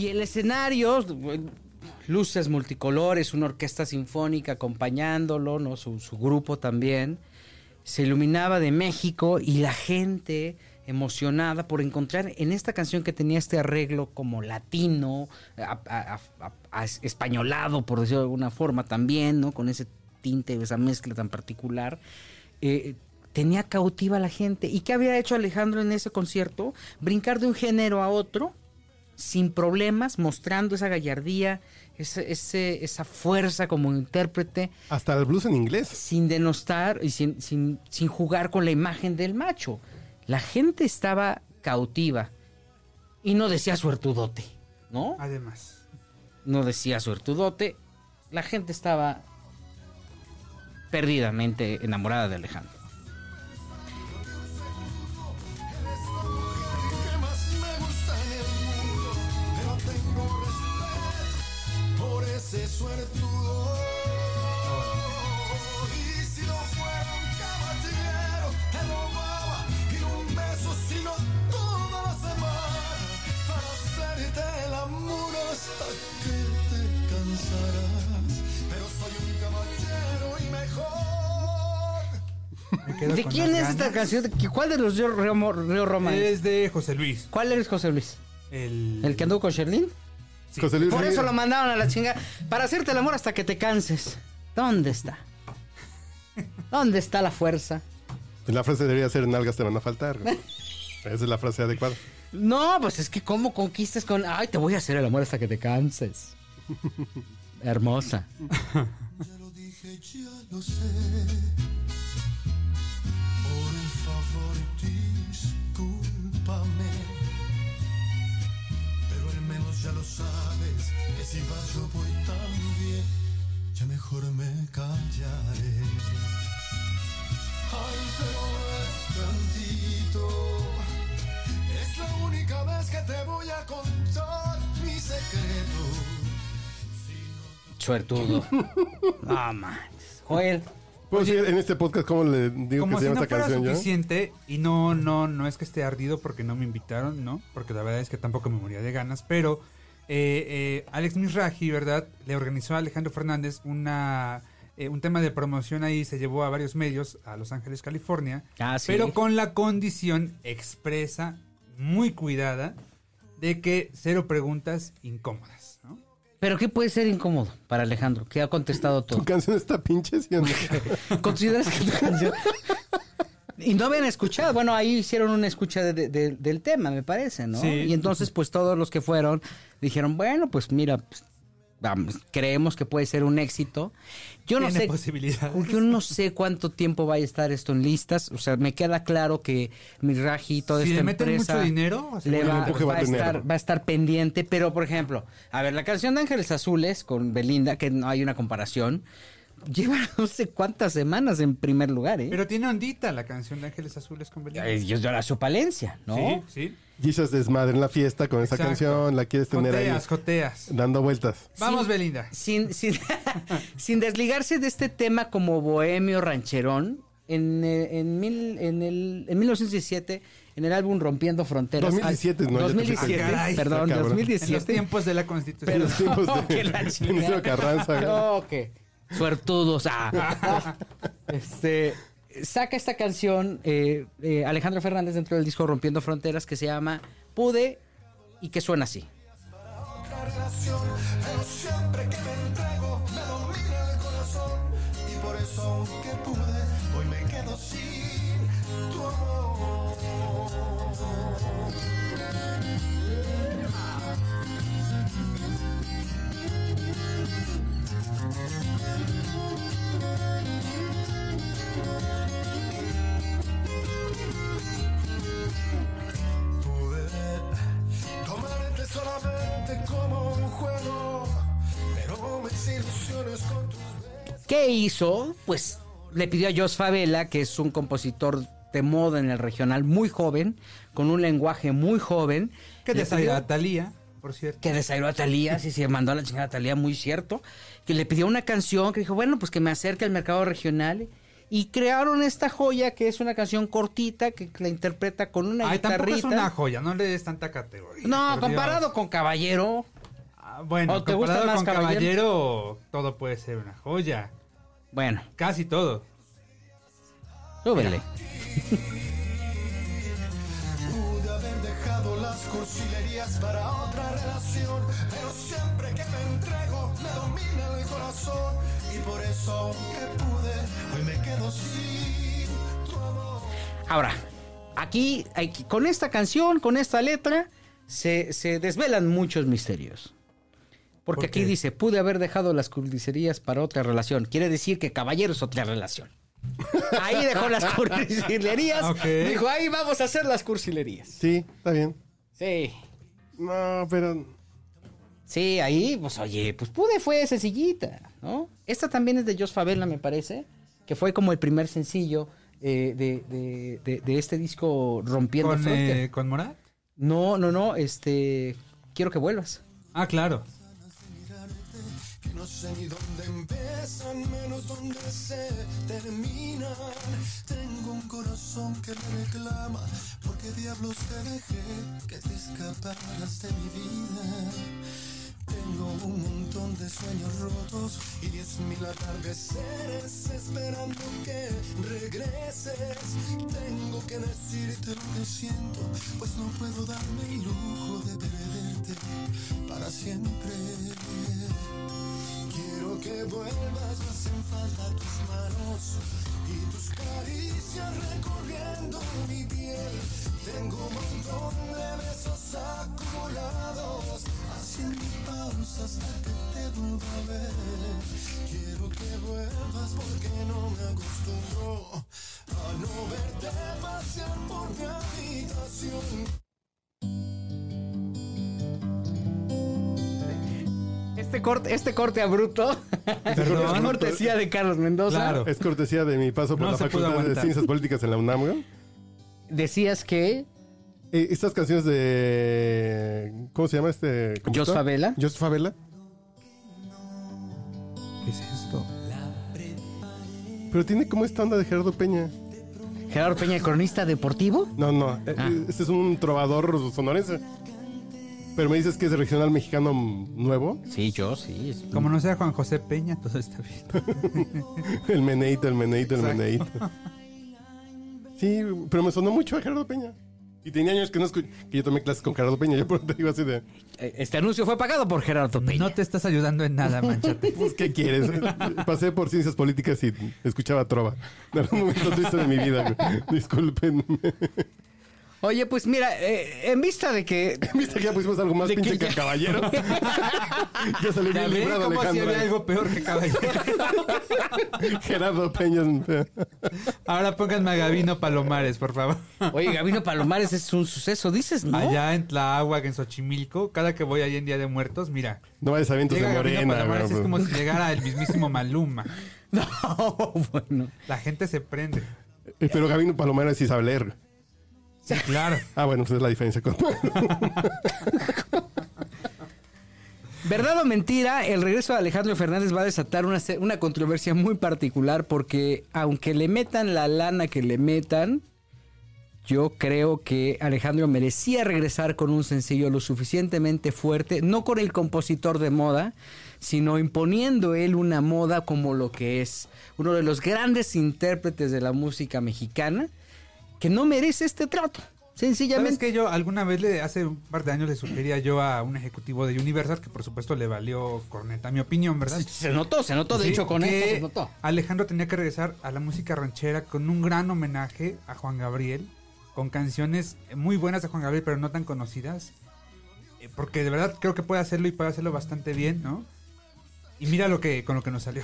Y el escenario, luces multicolores, una orquesta sinfónica acompañándolo, ¿no? su, su grupo también. Se iluminaba de México y la gente emocionada por encontrar en esta canción que tenía este arreglo como latino, a- a- a- españolado, por decirlo de alguna forma también, ¿no? Con ese tinte, esa mezcla tan particular. eh, tenía cautiva a la gente. ¿Y qué había hecho Alejandro en ese concierto? Brincar de un género a otro sin problemas, mostrando esa gallardía, ese, ese- esa fuerza como intérprete, Hasta el blues en inglés. sin denostar y sin, sin, sin jugar con la imagen del macho. La gente estaba cautiva y no decía suertudote, ¿no? Además. No decía suertudote. La gente estaba perdidamente enamorada de Alejandro. Suertudo. Y si no fuera un caballero, te robaba y un beso, sino toda la semana, para hacerte el amor hasta que te cansarás. Pero soy un caballero y mejor. ¿De quién es esta canción? ¿De qué- ¿Cuál de los Río, Río- Roma es? Es de José Luis. ¿Cuál eres José Luis? El, ¿El que anduvo con Sherlyn? José Luis Por Ríos. eso lo mandaron a la chingada. Para hacerte el amor hasta que te canses. ¿Dónde está? ¿Dónde está la fuerza? La frase debería ser nalgas te van a faltar. Esa es la frase adecuada. No, pues es que cómo conquistas con... Ay, te voy a hacer el amor hasta que te canses. Hermosa. Ya lo dije, ya lo sé. Por favor, sabes, que si vas yo voy también. Ya mejor me callaré. Ay, pero ven tantito. Es la única vez que te voy a contar mi secreto. Suertudo. No, manches. Joel. ¿Puedo decir en este podcast cómo le digo Como que se si llama no esta fuera canción yo? suficiente, y no, no, no es que esté ardido porque no me invitaron, ¿no? Porque la verdad es que tampoco me moría de ganas, pero eh, eh, Alex Misraji, ¿verdad? Le organizó a Alejandro Fernández una, eh, un tema de promoción ahí, se llevó a varios medios a Los Ángeles, California, Ah, sí. pero con la condición expresa, muy cuidada, de que cero preguntas incómodas, ¿no? ¿Pero qué puede ser incómodo para Alejandro? Que ha contestado todo. ¿Tu canción está pinche, sí? ¿Consideras que tu canción... Y no habían escuchado, bueno, ahí hicieron una escucha de- de- del tema, me parece, ¿no? Sí. Y entonces, pues todos los que fueron dijeron, bueno, pues mira, pues, vamos, creemos que puede ser un éxito. Yo no sé, yo no sé cuánto tiempo vaya a estar esto en listas. O sea, me queda claro que Miraji y toda Si esta le meten empresa mucho dinero, le va, va va a estar, va a estar pendiente. Pero, por ejemplo, a ver, la canción de Ángeles Azules con Belinda, que no hay una comparación, lleva no sé cuántas semanas en primer lugar, ¿eh? Pero tiene ondita la canción de Ángeles Azules con Belinda. Eh, Yo la su Palencia, ¿no? Sí, sí. Gisas desmadre en la fiesta con esa Exacto. canción, la quieres tener Joteas, ahí joteas. dando vueltas. Vamos, Sin- Belinda. Sin, sin, sin desligarse de este tema como bohemio rancherón, en, eh, en, mil- en, el, en 1917, en el álbum Rompiendo Fronteras. 2017, ah, no, ya te 2017, fuiste. Ah, caray. perdón, Está cabrón. En los 2017. tiempos de la Constitución. En los tiempos No, de que la Carranza. No, que suertudos. ah. este, saca esta canción eh, eh, Alejandro Fernández dentro del disco Rompiendo Fronteras que se llama Pude y que suena así. otra relación, pero siempre que me entrego me domina el corazón y por eso aunque ¿Qué hizo? Pues le pidió a Jos Favela, que es un compositor de moda en el regional, muy joven, con un lenguaje muy joven. Que desairó a Talía, por cierto. que desairó a Talía, sí, se mandó a la chingada a Talía, muy cierto. Que le pidió una canción que dijo, bueno, pues que me acerque al mercado regional. Y crearon esta joya que es una canción cortita que la interpreta con una Ay, tampoco guitarrita. es una joya, no le des tanta categoría. No, comparado Dios. con Caballero. Bueno, ¿O te gusta comparado más con Caballero? caballero? todo puede ser una joya. Bueno, Casi todo. súbele. cursilerías para otra relación, pero siempre que me entrego me domina el corazón y por eso aunque pude, hoy me quedo sin tu amor. Ahora, aquí, aquí, con esta canción, con esta letra, se, se desvelan muchos misterios. Porque ¿Por aquí dice, pude haber dejado las cursilerías para otra relación. Quiere decir que caballero es otra relación. Ahí dejó las cursilerías. Dijo, ahí vamos a hacer las cursilerías. Sí, está bien. Sí. No, pero Sí, ahí, pues oye, pues pude fue sencillita, ¿no? Esta también es de Jos Favela, me parece, que fue como el primer sencillo eh, de, de- de- de este disco Rompiendo ¿Con, eh, ¿Con Morat? No, no, no, este, quiero que vuelvas. Ah, claro. No sé ni dónde empiezan, menos dónde se terminan. Tengo un corazón que me reclama, porque diablos te dejé que te escaparas de mi vida. Tengo un montón de sueños rotos y diez mil atardeceres esperando que regreses. Tengo que decirte lo que siento, pues no puedo darme el lujo de perderte para siempre. Quiero que vuelvas, me hacen falta tus manos y tus caricias recorriendo mi piel. Tengo un montón de besos acumulados, haciendo pausas hasta que te vuelva a ver. Quiero que vuelvas porque no me acostumbro a no verte pasear por mi habitación. Este corte, este corte abrupto es Perdón. cortesía de Carlos Mendoza. Claro. es cortesía de mi paso por No la se pudo Facultad de aguantar. Ciencias Políticas en la UNAM. güey. Decías que Eh, estas canciones de. ¿Cómo se llama este? Jos? Favela. Jos Favela. ¿Qué es esto? Pero tiene como esta onda de Gerardo Peña. Gerardo Peña, cronista deportivo. No, no. eh, Ah. Este es un trovador sonorense. Pero me dices que es regional mexicano nuevo. Sí, yo sí. es- Como no sea Juan José Peña, todo está bien. El meneito, el meneito, el meneito. Sí, pero me sonó mucho a Gerardo Peña. Y tenía años que no escu- que yo tomé clases con Gerardo Peña. Yo por te digo así de, Eh, Este anuncio fue pagado por Gerardo Peña. No te estás ayudando en nada, manchate. pues, ¿qué quieres? Pasé por ciencias políticas y escuchaba trova. En algún momento triste de mi vida. güey. Disculpen. Oye, pues mira, eh, en vista de que ¿Viste que ya pusimos algo más que pinche que ya- el caballero? ya ¿Ya bien librado cómo si Alejandro. había algo peor que caballero? Gerardo Peña. Ahora pónganme a Gavino Palomares, por favor. Oye, Gabino Palomares es un suceso, dices, ¿no? Allá en Tlahuac, en Xochimilco, cada que voy ahí en Día de Muertos, mira, No vayas a vientos de morena. Palomares, es como si llegara el mismísimo Maluma. No, bueno. La gente se prende. Eh, Pero Gabino Palomero sí sabe leer. Sí, claro. Ah, bueno, pues es la diferencia con... Verdad o mentira, el regreso de Alejandro Fernández va a desatar una, una controversia muy particular porque aunque le metan la lana que le metan, yo creo que Alejandro merecía regresar con un sencillo lo suficientemente fuerte, no con el compositor de moda, sino imponiendo él una moda como lo que es uno de los grandes intérpretes de la música mexicana, que no merece este trato. ¿Sabes Sencillamente. que yo alguna vez, le, hace un par de años, le sugería yo a un ejecutivo de Universal, que por supuesto le valió corneta mi opinión, ¿verdad? Se notó, se notó, de Sí, hecho con esto se notó. Alejandro tenía que regresar a la música ranchera con un gran homenaje a Juan Gabriel, con canciones muy buenas de Juan Gabriel, pero no tan conocidas. Eh, Porque de verdad creo que puede hacerlo y puede hacerlo bastante bien, ¿no? Y mira lo que con lo que nos salió.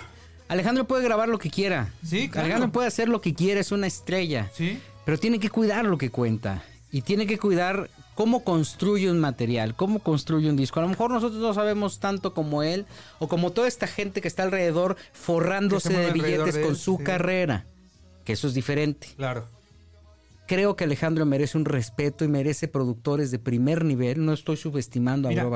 Alejandro puede grabar lo que quiera. Sí, claro. Alejandro puede hacer lo que quiera, es una estrella. ¿Sí? Pero tiene que cuidar lo que cuenta. Y tiene que cuidar cómo construye un material, cómo construye un disco. A lo mejor nosotros no sabemos tanto como él o como toda esta gente que está alrededor forrándose de billetes de con su sí. carrera. Que eso es diferente. Claro. Creo que Alejandro merece un respeto y merece productores de primer nivel. No estoy subestimando a Mira,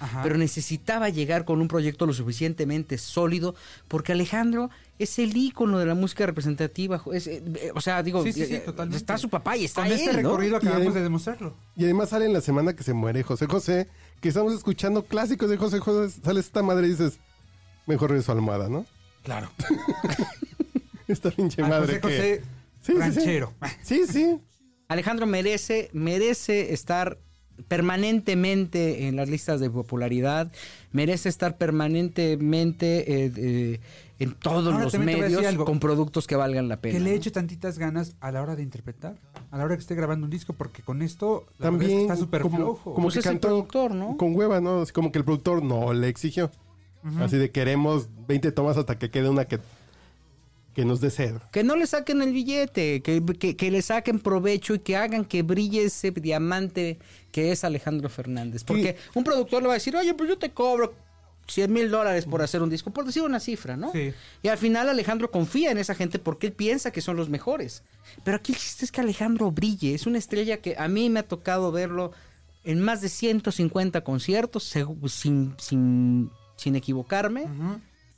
ajá. pero necesitaba llegar con un proyecto lo suficientemente sólido porque Alejandro es el ícono de la música representativa. Es, eh, eh, o sea, digo, Sí, sí, sí, eh, totalmente. está su papá y está Con él, este ¿no? recorrido acabamos Y- de demostrarlo. Y además sale en la semana que se muere José José, que estamos escuchando clásicos de José José. Sale esta madre y dices, mejor regreso su almohada, ¿no? Claro. Esta pinche madre José que... José Sí, sí, sí. ranchero. Sí, sí. Alejandro merece, merece estar permanentemente en las listas de popularidad, merece estar permanentemente eh, eh, en todos Ahora los medios algo. con productos que valgan la pena. Que le eche tantitas ganas a la hora de interpretar, a la hora que esté grabando un disco, porque con esto la verdad es que También está súper como, flojo. como Pues que es el productor, ¿no? con hueva, ¿no? Así como que el productor no le exigió. Así de queremos 20 tomas hasta que quede una que, que nos dé sed. Que no le saquen el billete, que, que- que le saquen provecho y que hagan que brille ese diamante que es Alejandro Fernández. Porque un productor le va a decir, oye, pues yo te cobro 100 mil dólares por hacer un disco, por decir una cifra, ¿no? Sí. Y al final Alejandro confía en esa gente porque él piensa que son los mejores. Pero aquí el chiste es que Alejandro brille, es una estrella que a mí me ha tocado verlo en más de 150 conciertos, sin, sin, sin equivocarme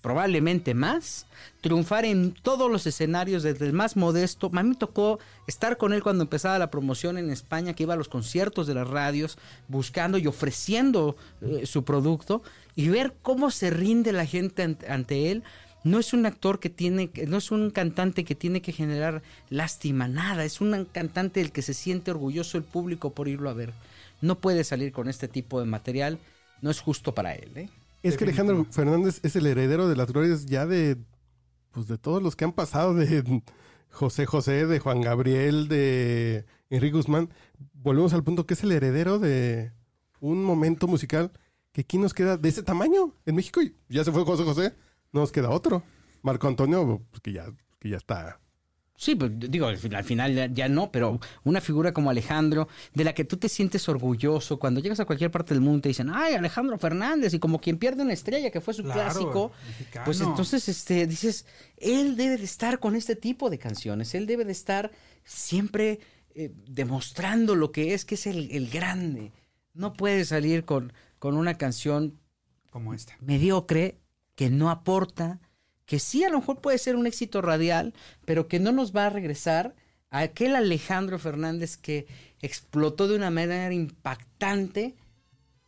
probablemente más, triunfar en todos los escenarios, desde el más modesto. A mí me tocó estar con él cuando empezaba la promoción en España, que iba a los conciertos de las radios, buscando y ofreciendo eh, su producto, y ver cómo se rinde la gente ante, ante él. No es un actor que tiene, no es un cantante que tiene que generar lástima, nada. Es un cantante del que se siente orgulloso el público por irlo a ver. No puede salir con este tipo de material. No es justo para él, ¿eh? Es que Alejandro Fernández es el heredero de las glorias ya de pues de todos los que han pasado de José José, de Juan Gabriel, de Enrique Guzmán. Volvemos al punto que es el heredero de un momento musical que aquí nos queda de ese tamaño en México y ya se fue José José, no nos queda otro. Marco Antonio, pues que ya, que ya está. Sí, pues digo, al fin- al final ya, ya no, pero una figura como Alejandro, de la que tú te sientes orgulloso, cuando llegas a cualquier parte del mundo te dicen, ay, Alejandro Fernández, y como quien pierde una estrella, que fue su Claro, clásico, mexicano. pues entonces este, dices, él debe de estar con este tipo de canciones, él debe de estar siempre eh, demostrando lo que es, que es el, el grande. No puede salir con, con una canción Como esta. mediocre, que no aporta, que sí a lo mejor puede ser un éxito radial, pero que no nos va a regresar a aquel Alejandro Fernández que explotó de una manera impactante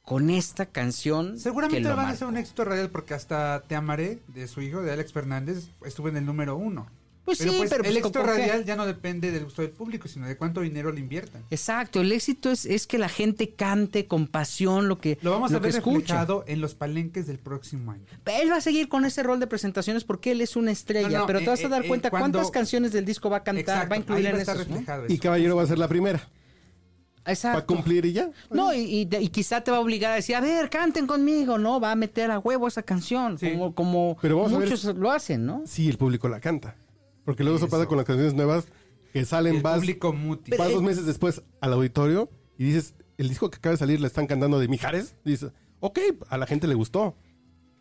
con esta canción. Seguramente lo van a ser un éxito radial porque hasta Te Amaré, de su hijo, de Alex Fernández, estuvo en el número uno. Pues sí, pero el pues, éxito radial ya no depende del gusto del público, sino de cuánto dinero le inviertan. Exacto, el éxito es, es que la gente cante con pasión lo que, Lo vamos a que ver escucha. reflejado en los palenques del próximo año. Él va a seguir con ese rol de presentaciones porque él es una estrella, No, no, pero te eh, vas a dar eh, cuenta cuando- cuántas canciones del disco va a cantar, Exacto, va a incluir ahí en va a estar esos, Y. Caballero va a ser la primera. Exacto. Para cumplir y ya. No, y, y- y quizá te va a obligar a decir, a ver, canten conmigo, ¿no? Va a meter a huevo esa canción, Sí. como, como Pero a muchos lo hacen, ¿no? Sí, el público la canta. Porque luego eso, pasa con las canciones nuevas que salen, El vas, público muti. vas dos meses después al auditorio y dices, el disco que acaba de salir le están cantando de Mijares. Dices, ok, a la gente le gustó.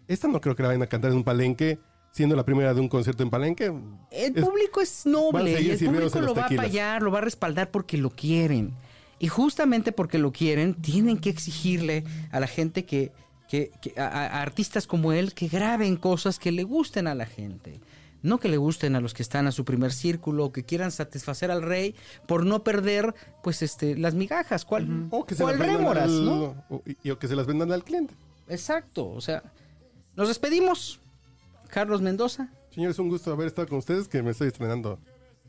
Esta no creo que la vayan a cantar en un palenque, siendo la primera de un concierto en palenque. El Es- público es noble y el público lo va a apoyar, lo va a respaldar porque lo quieren. Y justamente porque lo quieren, tienen que exigirle a la gente que, que- que- a, a artistas como él que graben cosas que le gusten a la gente. No que le gusten a los que están a su primer círculo, que quieran satisfacer al rey por no perder, pues, este, las migajas. ¿Cuál, O que se cuál las vendan rémoras, al- no? o- y- o que se las vendan al cliente. Exacto, o sea, nos despedimos. Carlos Mendoza, Señores, un gusto haber estado con ustedes, que me estoy estrenando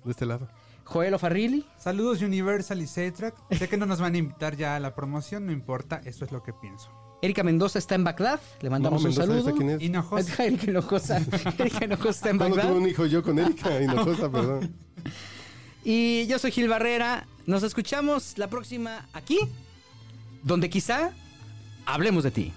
de este lado. Joel Farrilli. Saludos Universal y Cetrac. Sé que no nos van a invitar ya a la promoción, no importa, eso es lo que pienso. Erika Mendoza está en Bagdad, le mandamos No, un Mendoza, saludo. ¿esta quién es? Hinojosa. Erika Hinojosa, Erika Hinojosa está en ¿Cuándo Bagdad. tuve un hijo yo con Erika Hinojosa, perdón? Y yo soy Gil Barrera. Nos escuchamos la próxima aquí, donde quizá hablemos de ti.